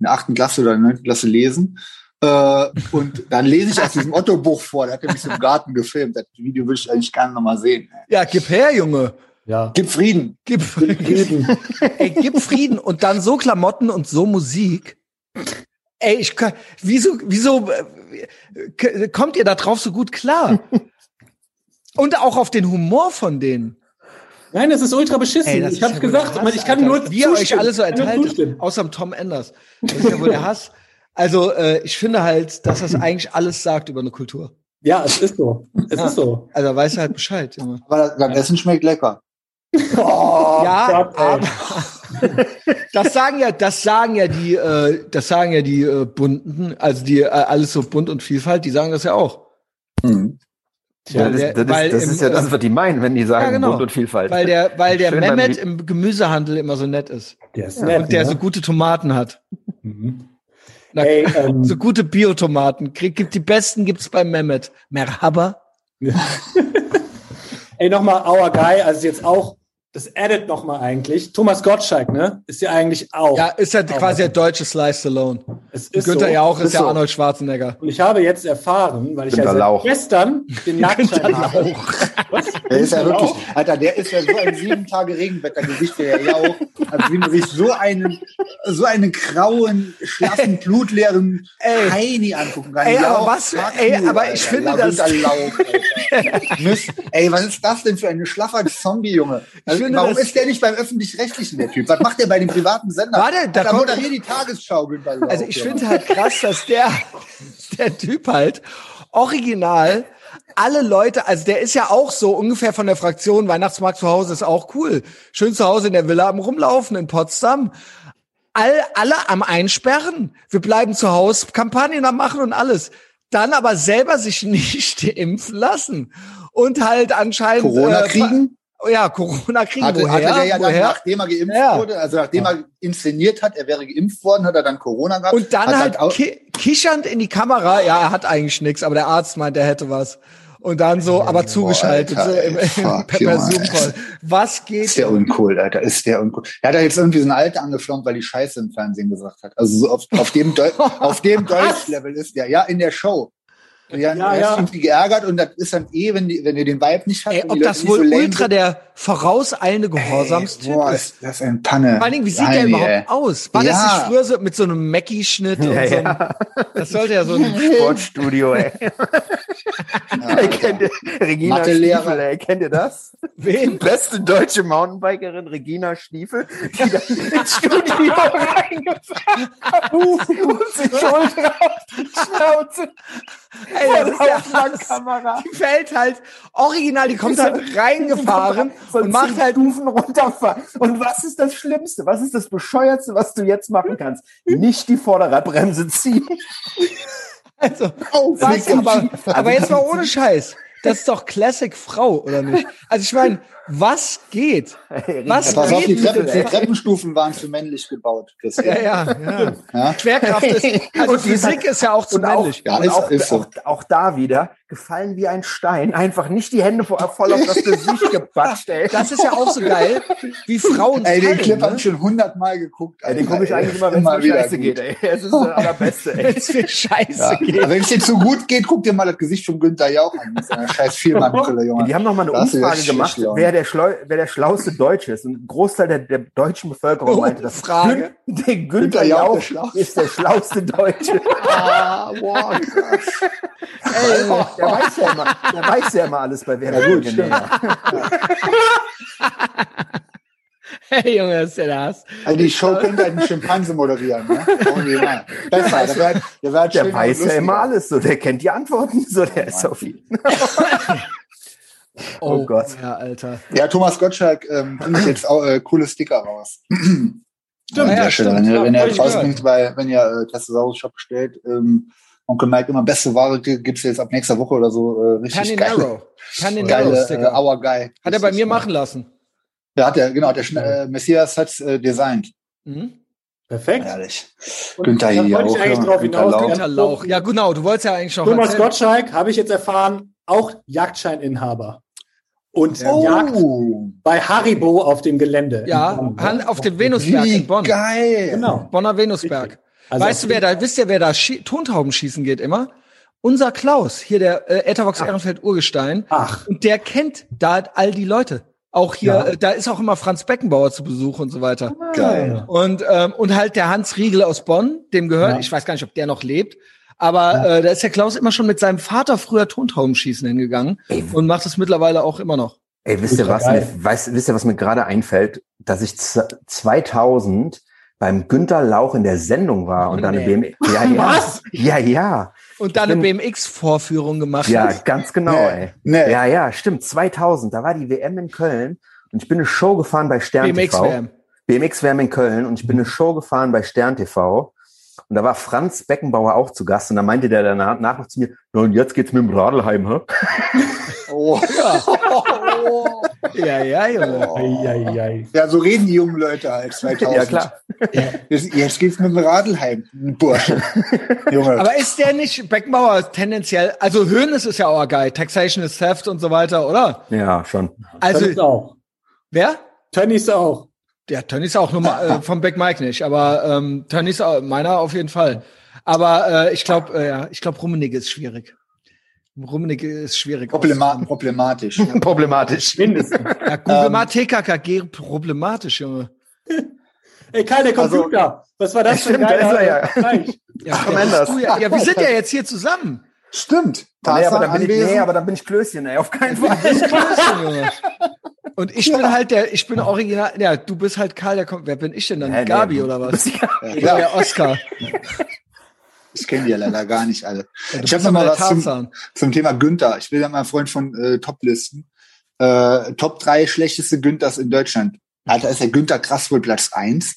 in der achten Klasse oder in der neunten Klasse lesen. Äh, und dann lese ich aus diesem Otto-Buch vor. Der hat er mich so im Garten gefilmt. Das Video würde ich eigentlich gerne nochmal sehen. Ja, gib her, Junge. Ja. Gib Frieden. Gib, Frieden. ey, gib Frieden und dann so Klamotten und so Musik. Ey, ich kann, wieso, wieso äh, kommt ihr da drauf so gut klar? Und auch auf den Humor von denen. Nein, das ist ultra beschissen. Ey, ich habe ja gesagt, Hass, ich kann Alter. nur Wie ihr euch alle so zustimmen. außer dem Tom Enders. Das ist ja wohl der Hass. Also, äh, ich finde halt, dass das eigentlich alles sagt über eine Kultur. Ja, es ist so. Es Ja. ist so. Also, weiß halt Bescheid, Junge. Aber das, das Essen schmeckt lecker. Oh, *laughs* ja, Gott, *laughs* das sagen ja, das sagen ja die, äh, das sagen ja die äh, bunten, also die äh, alles so bunt und Vielfalt, die sagen das ja auch. Hm. Ja, das, der- das, ist, das im, ist ja äh, das, was die meinen, wenn die sagen ja, genau. Bunt und Vielfalt. Weil der, weil der Schön Mehmet im Gemüsehandel immer so nett ist Der ist nett. und der ne? so gute Tomaten hat. Mhm. Na, Ey, *laughs* ähm, so gute Biotomaten. Krieg, gibt die besten gibt's beim Mehmet. Merhaba. *laughs* Ey, nochmal Our Guy, also jetzt auch, das addet nochmal eigentlich. Thomas Gottschalk, ne? Ist ja eigentlich auch. Ja, ist ja Auch. quasi der deutsche Slice Alone. es ist Günther so. Jauch ist, ist ja so. Arnold Schwarzenegger. Und ich habe jetzt erfahren, weil ich Günther ja Lauch. gestern den Nacktschein habe. Was? Der ist ja wirklich, Lauch. Alter, der ist ja so ein sieben Tage Regenwettergesicht, der ja auch, also wie man sich so einen, so einen grauen, schlaffen, blutleeren. Heini angucken kann. Ey, aber Lauch, was- fuck ey, aber ich finde, Lavender das- Lauch. Ey, was ist das denn für ein schlaffer Zombie, Junge? Also, finde, warum ist der nicht beim Öffentlich-Rechtlichen, der Typ? Was macht der bei dem privaten Sender? Warte, da da moderiert die Tagesschau, Also ich finde halt krass, dass der, *laughs* der Typ halt original alle Leute, also der ist ja auch so ungefähr von der Fraktion Weihnachtsmarkt zu Hause ist auch cool. Schön zu Hause in der Villa am Rumlaufen in Potsdam. All, alle am Einsperren. Wir bleiben zu Hause, Kampagnen am machen und alles. Dann aber selber sich *laughs* nicht impfen lassen. Und halt anscheinend. Corona äh, kriegen? Ja, Corona kriegen. Hatte, woher? hatte der ja dann, woher? nachdem er geimpft Ja. wurde, also nachdem er inszeniert hat, er wäre geimpft worden, hat er dann Corona gehabt. Und dann hat halt auch, ki kichernd in die Kamera, ja, er hat eigentlich nichts, aber der Arzt meint, er hätte was. Und dann so, aber zugeschaltet, Alter, so im, im per. Zoom-Call. Was geht? ist der uncool, Alter, ist der uncool. Er hat da jetzt irgendwie so eine Alte angeflaumt, weil die Scheiße im Fernsehen gesagt hat. Also so auf, auf dem, Deu *laughs* auf dem Deutsch-Level ist der. Ja, in der Show. Ja, Ja, ja, irgendwie geärgert und das ist dann eh, wenn, die, wenn ihr den Vibe nicht habt. Ey, ob das wohl so ultra sind. der vorauseilende Gehorsamstyp Boah, ist? ist das ein Panne. Vor allen Dingen, wie sieht der Heini, überhaupt ey. aus? War Ja. das nicht früher so mit so einem Mackie-Schnitt? und Ja, so einem, ja. Das sollte ja so ein, *laughs* Sportstudio, ey. Ja, kennt ihr, Regina Mathelehrer. Stiefel, ey, kennt ihr das? Die beste deutsche Mountainbikerin Regina Stiefel, die dann ins Studio *laughs* reingefahren hat und sich Schulter auf *laughs* die Schnauze Ey, das ist der Hass. Die fällt halt original, die kommt halt reingefahren Soll und macht halt Stufen runterfahren. Und was ist das Schlimmste? Was ist das Bescheuerste, was du jetzt machen kannst? Nicht die Vorderradbremse ziehen. also Oh, was, aber, aber jetzt mal ohne Scheiß. Das ist doch Classic Frau, oder nicht? Also ich meine, was geht? Was Pass auf, die, geht Treppen, denn, die? Treppenstufen waren für männlich gebaut. Christian. Ja, ja, ja. Ja? Schwerkraft ist, *laughs* also Und die ist Physik ist ja auch zu Und auch, männlich. Ja, und ist- auch, ist so. auch, auch da wieder gefallen wie ein Stein. Einfach nicht die Hände voll auf das Gesicht gepatscht, *laughs* ey. Das ist ja auch so geil, wie Frauen Ey, den Clip habe ne? ich schon hundertmal geguckt. Ey, den gucke ich eigentlich immer, wenn es mir scheiße gut. geht, ey. Es ist der allerbeste, ey. Wenn es mir scheiße Ja. geht. Aber wenn es dir zu gut geht, guck dir mal das Gesicht von Günther Jauch an. Scheiß Viermannbrille, Junge. Die haben noch mal eine Da hast du Umfrage gemacht, wer der, Schlau wer der schlauste Deutsche ist. Und ein Großteil der, der deutschen Bevölkerung Oh, meinte, dass Frage. Gün der Günther Günther Jauch Jauch der Schlauste. ist der schlauste Deutsche. *laughs* Ah, wow, krass. Ey, der weiß ja immer, der weiß ja immer alles bei Wer Ja, wird gut, Millionär. *laughs* Hey Junge, das ist ja das. Also die Show könnte einen Schimpanse moderieren, ne? Besser, der wäre der wär Der weiß ja immer alles, so der kennt die Antworten, so der ist auf jeden *laughs* Oh Gott. Ja, Alter. Ja, Thomas Gottschalk ähm, bringt jetzt auch äh, coole Sticker raus. Stimmt, ja, der Stelle, stimmt. wenn ihr, Ja, wenn ihr draußen bei, wenn ihr äh, Testosaurus Shop bestellt, ähm, Onkel Mike immer beste Ware gi- gibt's jetzt ab nächster Woche oder so äh, richtig *laughs* geile, Paninaro. Paninaro geile äh, Sticker. Our Guy. Hat er bei mir machen lassen. Ja, hat er, genau, hat der äh, Messias hat's äh, designt. Mhm. Perfekt. Herrlich. Und Günther hier wollte ich auch, eigentlich ja. drauf Günther hinaus. Lauch. Günther Lauch. Ja, genau, du wolltest ja eigentlich schon Thomas erzählen. Gottschalk, habe ich jetzt erfahren, auch Jagdscheininhaber. Und Oh, Jagd bei Haribo auf dem Gelände. Ja, auf dem Venusberg wie in Bonn. geil. Genau. Bonner Venusberg. Also weißt du, wer da, wisst ihr, wer da Schie Tontauben schießen geht immer? Unser Klaus, hier der äh, Ethervox Ehrenfeld Urgestein. Ach, Und der kennt da all die Leute. Auch hier, Ja. äh, da ist auch immer Franz Beckenbauer zu Besuch und so weiter. Geil. Und, ähm, und halt der Hans Riegel aus Bonn, dem gehört, Ja. ich weiß gar nicht, ob der noch lebt, aber äh, da ist der Klaus immer schon mit seinem Vater früher Tontaubenschießen hingegangen Ey. und macht es mittlerweile auch immer noch. Ey, wisst ihr was? geil. Mir, weiß, wisst ihr, was mir gerade einfällt? Dass ich z- 2000 beim Günter Lauch in der Sendung war und dann eine Nee. BMW. Ja, ja. Was? Ja, ja. Und dann eine BMX-Vorführung gemacht Ja, ganz genau, Nee. ey. Nee. Ja, ja, stimmt. 2000, da war die WM in Köln und ich bin eine Show gefahren bei Stern TV. BMX-WM. BMX WM in Köln und ich bin eine Show gefahren bei Stern TV. Und da war Franz Beckenbauer auch zu Gast und da meinte der danach nach noch zu mir, "Na, und jetzt geht's mit dem Radlheim, hä? Oh. Ja, *laughs* *laughs* ja, Junge. Eieiei. Ja, so reden die jungen Leute halt 2000. *laughs* Ja, klar. Jetzt, jetzt geht's mit dem Radlheim, Bursche. *laughs* Junge. Aber ist der nicht Beckenbauer tendenziell, also Hönes ist ja auch geil, Taxation is Theft und so weiter, oder? Ja, schon. Also, Tönnies auch. wer? Tönnies auch. Ja, Tönnies auch, nur mal, äh, vom Beck Mike nicht, aber ähm, Tönnies, auch- meiner auf jeden Fall. Aber äh, ich glaube, äh, ja, ich glaube, Rummenigge ist schwierig. Rummenigge ist schwierig. Problema problematisch. *laughs* Problematisch. Mindestens. Ja, Google Ähm, mal TKKG problematisch, Junge. Ey, Kai, der Also- Computer. Was war das für ein Stimmt, da ist er ja. Ja, du ja, ja, wir sind ja jetzt hier zusammen. Stimmt. Nee, aber dann bin ich, nee, aber dann bin ich Klößchen, ey, auf keinen Fall. Klößchen, Junge. *laughs* Und ich bin halt der, ich bin original, ja, du bist halt Karl, der kommt, wer bin ich denn dann? Nee, Gabi du oder was? ja- ja, der Oscar. *laughs* ich kenne die ja leider gar nicht alle. Du Ich habe noch mal was zum, zum Thema Günther. Ich bin ja mal Freund von äh, Toplisten. Äh, Top 3 schlechteste Günthers in Deutschland. Alter, ist der Günther krass wohl Platz 1.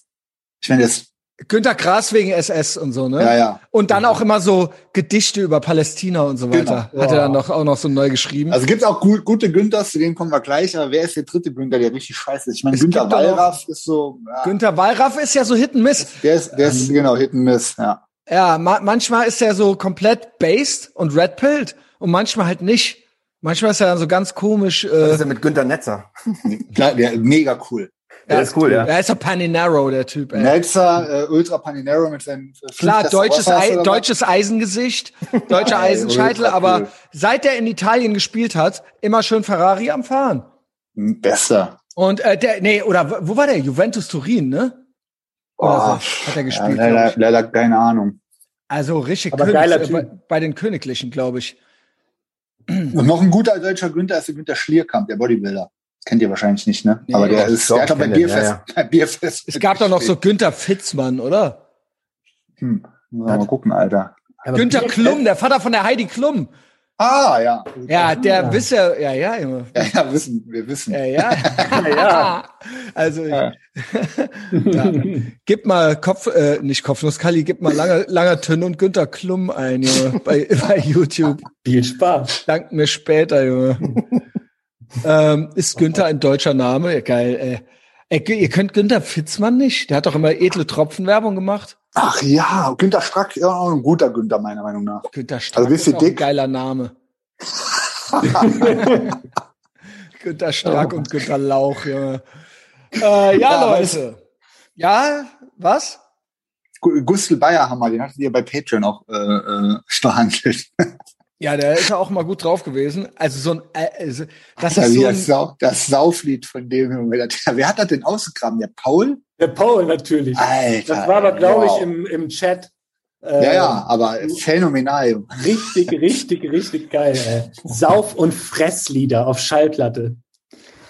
Ich meine, das, Günter Grass wegen SS und so, ne? ja, ja. Und dann auch immer so Gedichte über Palästina und so weiter. Genau. Hat er dann noch, auch noch so neu geschrieben. Also gibt's auch gut, gute Günthers, zu denen kommen wir gleich, aber wer ist der dritte Günther, der richtig scheiße ist? Ich meine, Günther Wallraff ist so, ja, Günter Wallraff ist ja so Hit and Miss. der ist, der ist, genau, Hit and Miss, ja. Ja, ma manchmal ist er so komplett based und red-pilled und manchmal halt nicht. Manchmal ist er dann so ganz komisch. Was Äh, ist denn mit Günter Netzer? *laughs* Der, mega cool. Der ist cool, ja. Er ist doch Paninaro, der Typ, ey. Melzer, äh, Ultra Paninero mit seinen äh, Klar, deutsches, Ei, was? deutsches Eisengesicht, deutscher *laughs* Eisenscheitel, aber cool. seit er in Italien gespielt hat, immer schön Ferrari am Fahren. Bester. Und äh, der, nee, oder wo- war der? Juventus Turin, ne? Oder Oh, so, hat er ja, gespielt, glaub leider, leider keine Ahnung. Also richtig Aber geiler äh, bei, Typ. bei den Königlichen, glaube ich. Und noch ein guter deutscher Günther ist der Günther Schlierkamp, der Bodybuilder. Kennt ihr wahrscheinlich nicht, ne? Nee, Aber der doch, ist, der hat doch bei Bierfest, ja, bei Bierfest. Es gab doch noch so Günther Fitzmann, oder? Hm. Mal gucken, Alter. Aber Günther Bier- Klum, der Vater von der Heidi Klum. Ah, ja. Ja, der wisst ja, ja, ja, Junge. Ja, ja, wissen, wir wissen. Ja, ja. *laughs* Ja. *laughs* Also, Ja. *laughs* ja. gib mal Kopf, äh, nicht Kopfnuss, Kali, gib mal langer, langer Tünn und Günther Klum ein, Junge, bei, bei YouTube. Viel Spaß. Dank mir später, Junge. ähm, ist Günther ein deutscher Name? Ja, geil, ey. ey. Ihr könnt Günther Fitzmann nicht? Der hat doch immer edle Tropfenwerbung gemacht. Ach ja, Günter Strack, ja, auch ein guter Günther, meiner Meinung nach. Günther Stark Also ist auch ein dick? geiler Name. *laughs* Günther Stark und Günther Lauch, Junge. Äh, ja, Ja, Leute. Ja, was? Gu- Gustl Bayerhammer, den hattet ihr bei Patreon auch äh, äh, verhandelt. Ja, der ist ja auch mal gut drauf gewesen. Also so ein, äh, also, das Ja, ist wie so das, ein, Sau, das Sauflied von dem, Junge. Wer hat das denn ausgegraben? Der Paul? Der Paul natürlich. Alter. Das war aber, glaube wow. ich, im, im Chat. äh, Ja, ja, aber phänomenal. Richtig, richtig, richtig geil. Ey. Sauf- und Fresslieder auf Schallplatte.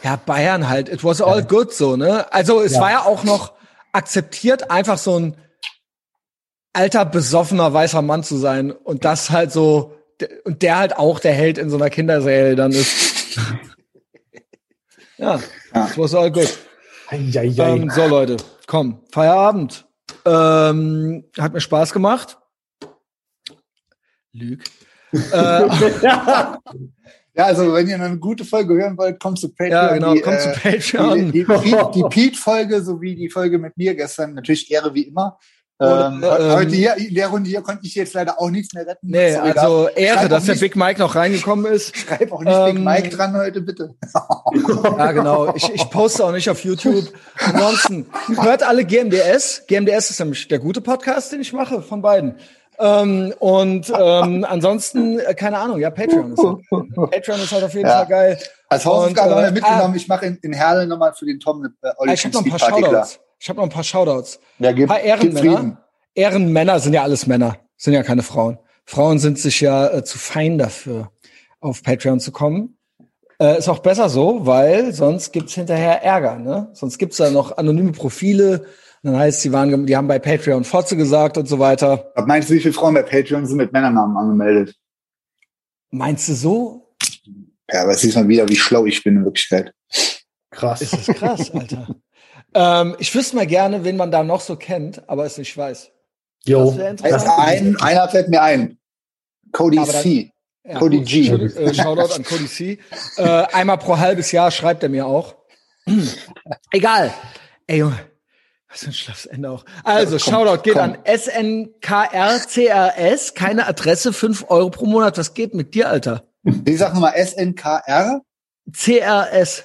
ja, Bayern halt. It was all good so, ne? Also es Ja. war ja auch noch akzeptiert, einfach so ein alter, besoffener, weißer Mann zu sein. Und das halt so, und der halt auch der Held in so einer Kinderserie dann ist. *laughs* ja, Ja. it was all good. Eieiei. Ähm, so, Leute, komm, Feierabend. Ähm, hat mir Spaß gemacht. Lüg. *laughs* äh, ja. Also wenn ihr eine gute Folge hören wollt, kommt zu Patreon. ja, genau, Die, kommt zu äh, Patreon. Die, die, die *laughs* Pete-Folge sowie die Folge mit mir gestern, natürlich Ehre wie immer. Oder, Ähm, ähm, heute hier, in der Runde hier konnte ich jetzt leider auch nichts mehr retten. Nee, Sorry, also Ehre, schreib dass der nicht, Big Mike noch reingekommen ist. *laughs* Schreib auch nicht Ähm, Big Mike dran heute, bitte. *laughs* Ja, genau. Ich, ich poste auch nicht auf YouTube. Ansonsten hört alle GMDS. GMDS ist nämlich der gute Podcast, den ich mache, von beiden. Ähm, und ähm, ansonsten, äh, keine Ahnung, ja, Patreon ist halt, Patreon ist halt auf jeden Ja. Fall geil. Als Hausaufgabe Und, haben äh, wir mitgenommen, ich mache in, in Herle nochmal für den Tom eine äh, Ah, Olli ich habe noch ein paar. Shoutouts. Ich habe noch ein paar Shoutouts. Ja, Ein gib, paar gib Ehrenmänner. Ehrenmänner sind ja alles Männer, sind ja keine Frauen. Frauen sind sich ja äh, zu fein dafür, auf Patreon zu kommen. Äh, ist auch besser so, weil sonst gibt's hinterher Ärger, ne? Sonst gibt's da noch anonyme Profile. Dann heißt, sie waren, die haben bei Patreon Fotze gesagt und so weiter. Was meinst du, wie viele Frauen bei Patreon sind mit Männernamen angemeldet? Meinst du so? Ja, aber siehst mal wieder, wie schlau ich bin in Wirklichkeit. Krass. Ist das krass, Alter. Ähm, ich wüsste mal gerne, wen man da noch so kennt, aber es nicht weiß. Jo. Das ein, einer fällt mir ein. Cody dann- C. Ja, Cody gut. G. Äh, Shoutout an Cody C. Äh, einmal pro halbes Jahr schreibt er mir auch. *clears throat* Egal. Ey, Junge. Was für ein schlaffes Ende auch. Also, Komm, Shoutout geht komm. an SNKRCRS. Keine Adresse, 5 Euro pro Monat. Was geht mit dir, Alter? Ich sag nochmal SNKR, CRS.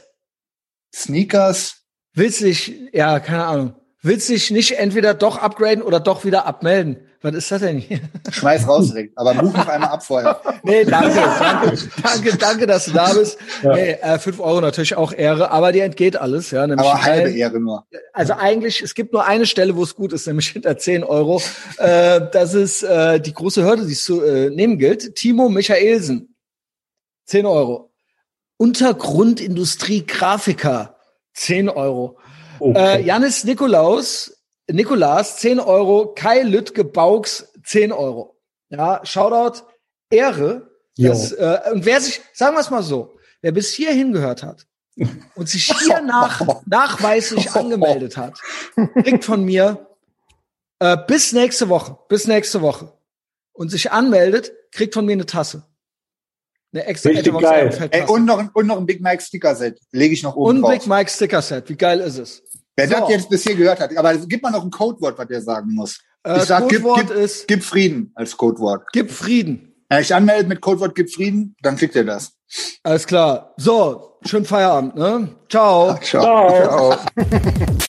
Sneakers. Willst dich, ja, keine Ahnung. Willst dich nicht entweder doch upgraden oder doch wieder abmelden? Was ist das denn hier? Schmeiß raus direkt. Aber buch noch einmal ab vorher. *laughs* Nee, danke, danke, danke, danke, dass du da bist. Nee, äh, 5 Euro natürlich auch Ehre, aber dir entgeht alles, ja. Nämlich Aber halbe Ehre nur. Also eigentlich, es gibt nur eine Stelle, wo es gut ist, nämlich hinter 10 Euro. Äh, das ist äh, die große Hürde, die es zu äh, nehmen gilt. Timo Michaelsen, 10 Euro. Untergrundindustrie Grafiker, 10 Euro. Äh, Okay. Janis Nikolaus, Nikolas, 10 Euro. Kai Lütke Bauks, 10 Euro. Ja, Shoutout, Ehre. Das, äh, und wer sich, sagen wir es mal so, wer bis hierhin gehört hat und sich hier *laughs* nach, nachweislich angemeldet hat, kriegt von mir äh, bis nächste Woche, bis nächste Woche und sich anmeldet, kriegt von mir eine Tasse. Eine extra Richtig Etavox geil. Ehrenfeld Ey, und noch, ein- und noch ein Big Mike Sticker Set. Lege ich noch oben Und drauf. Big Mike Sticker Set. Wie geil ist es? Wer So. das jetzt bis hier gehört hat. Aber gib mal noch ein Codewort, was der sagen muss. Äh, Ich sag, gib, Codewort gib, ist, gib Frieden als Codewort. gib Frieden. Wenn er sich anmeldet mit Codewort gib Frieden, dann kriegt er das. Alles klar. So, schönen Feierabend, ne? Ciao. Ciao. Ciao. Fragen, *laughs*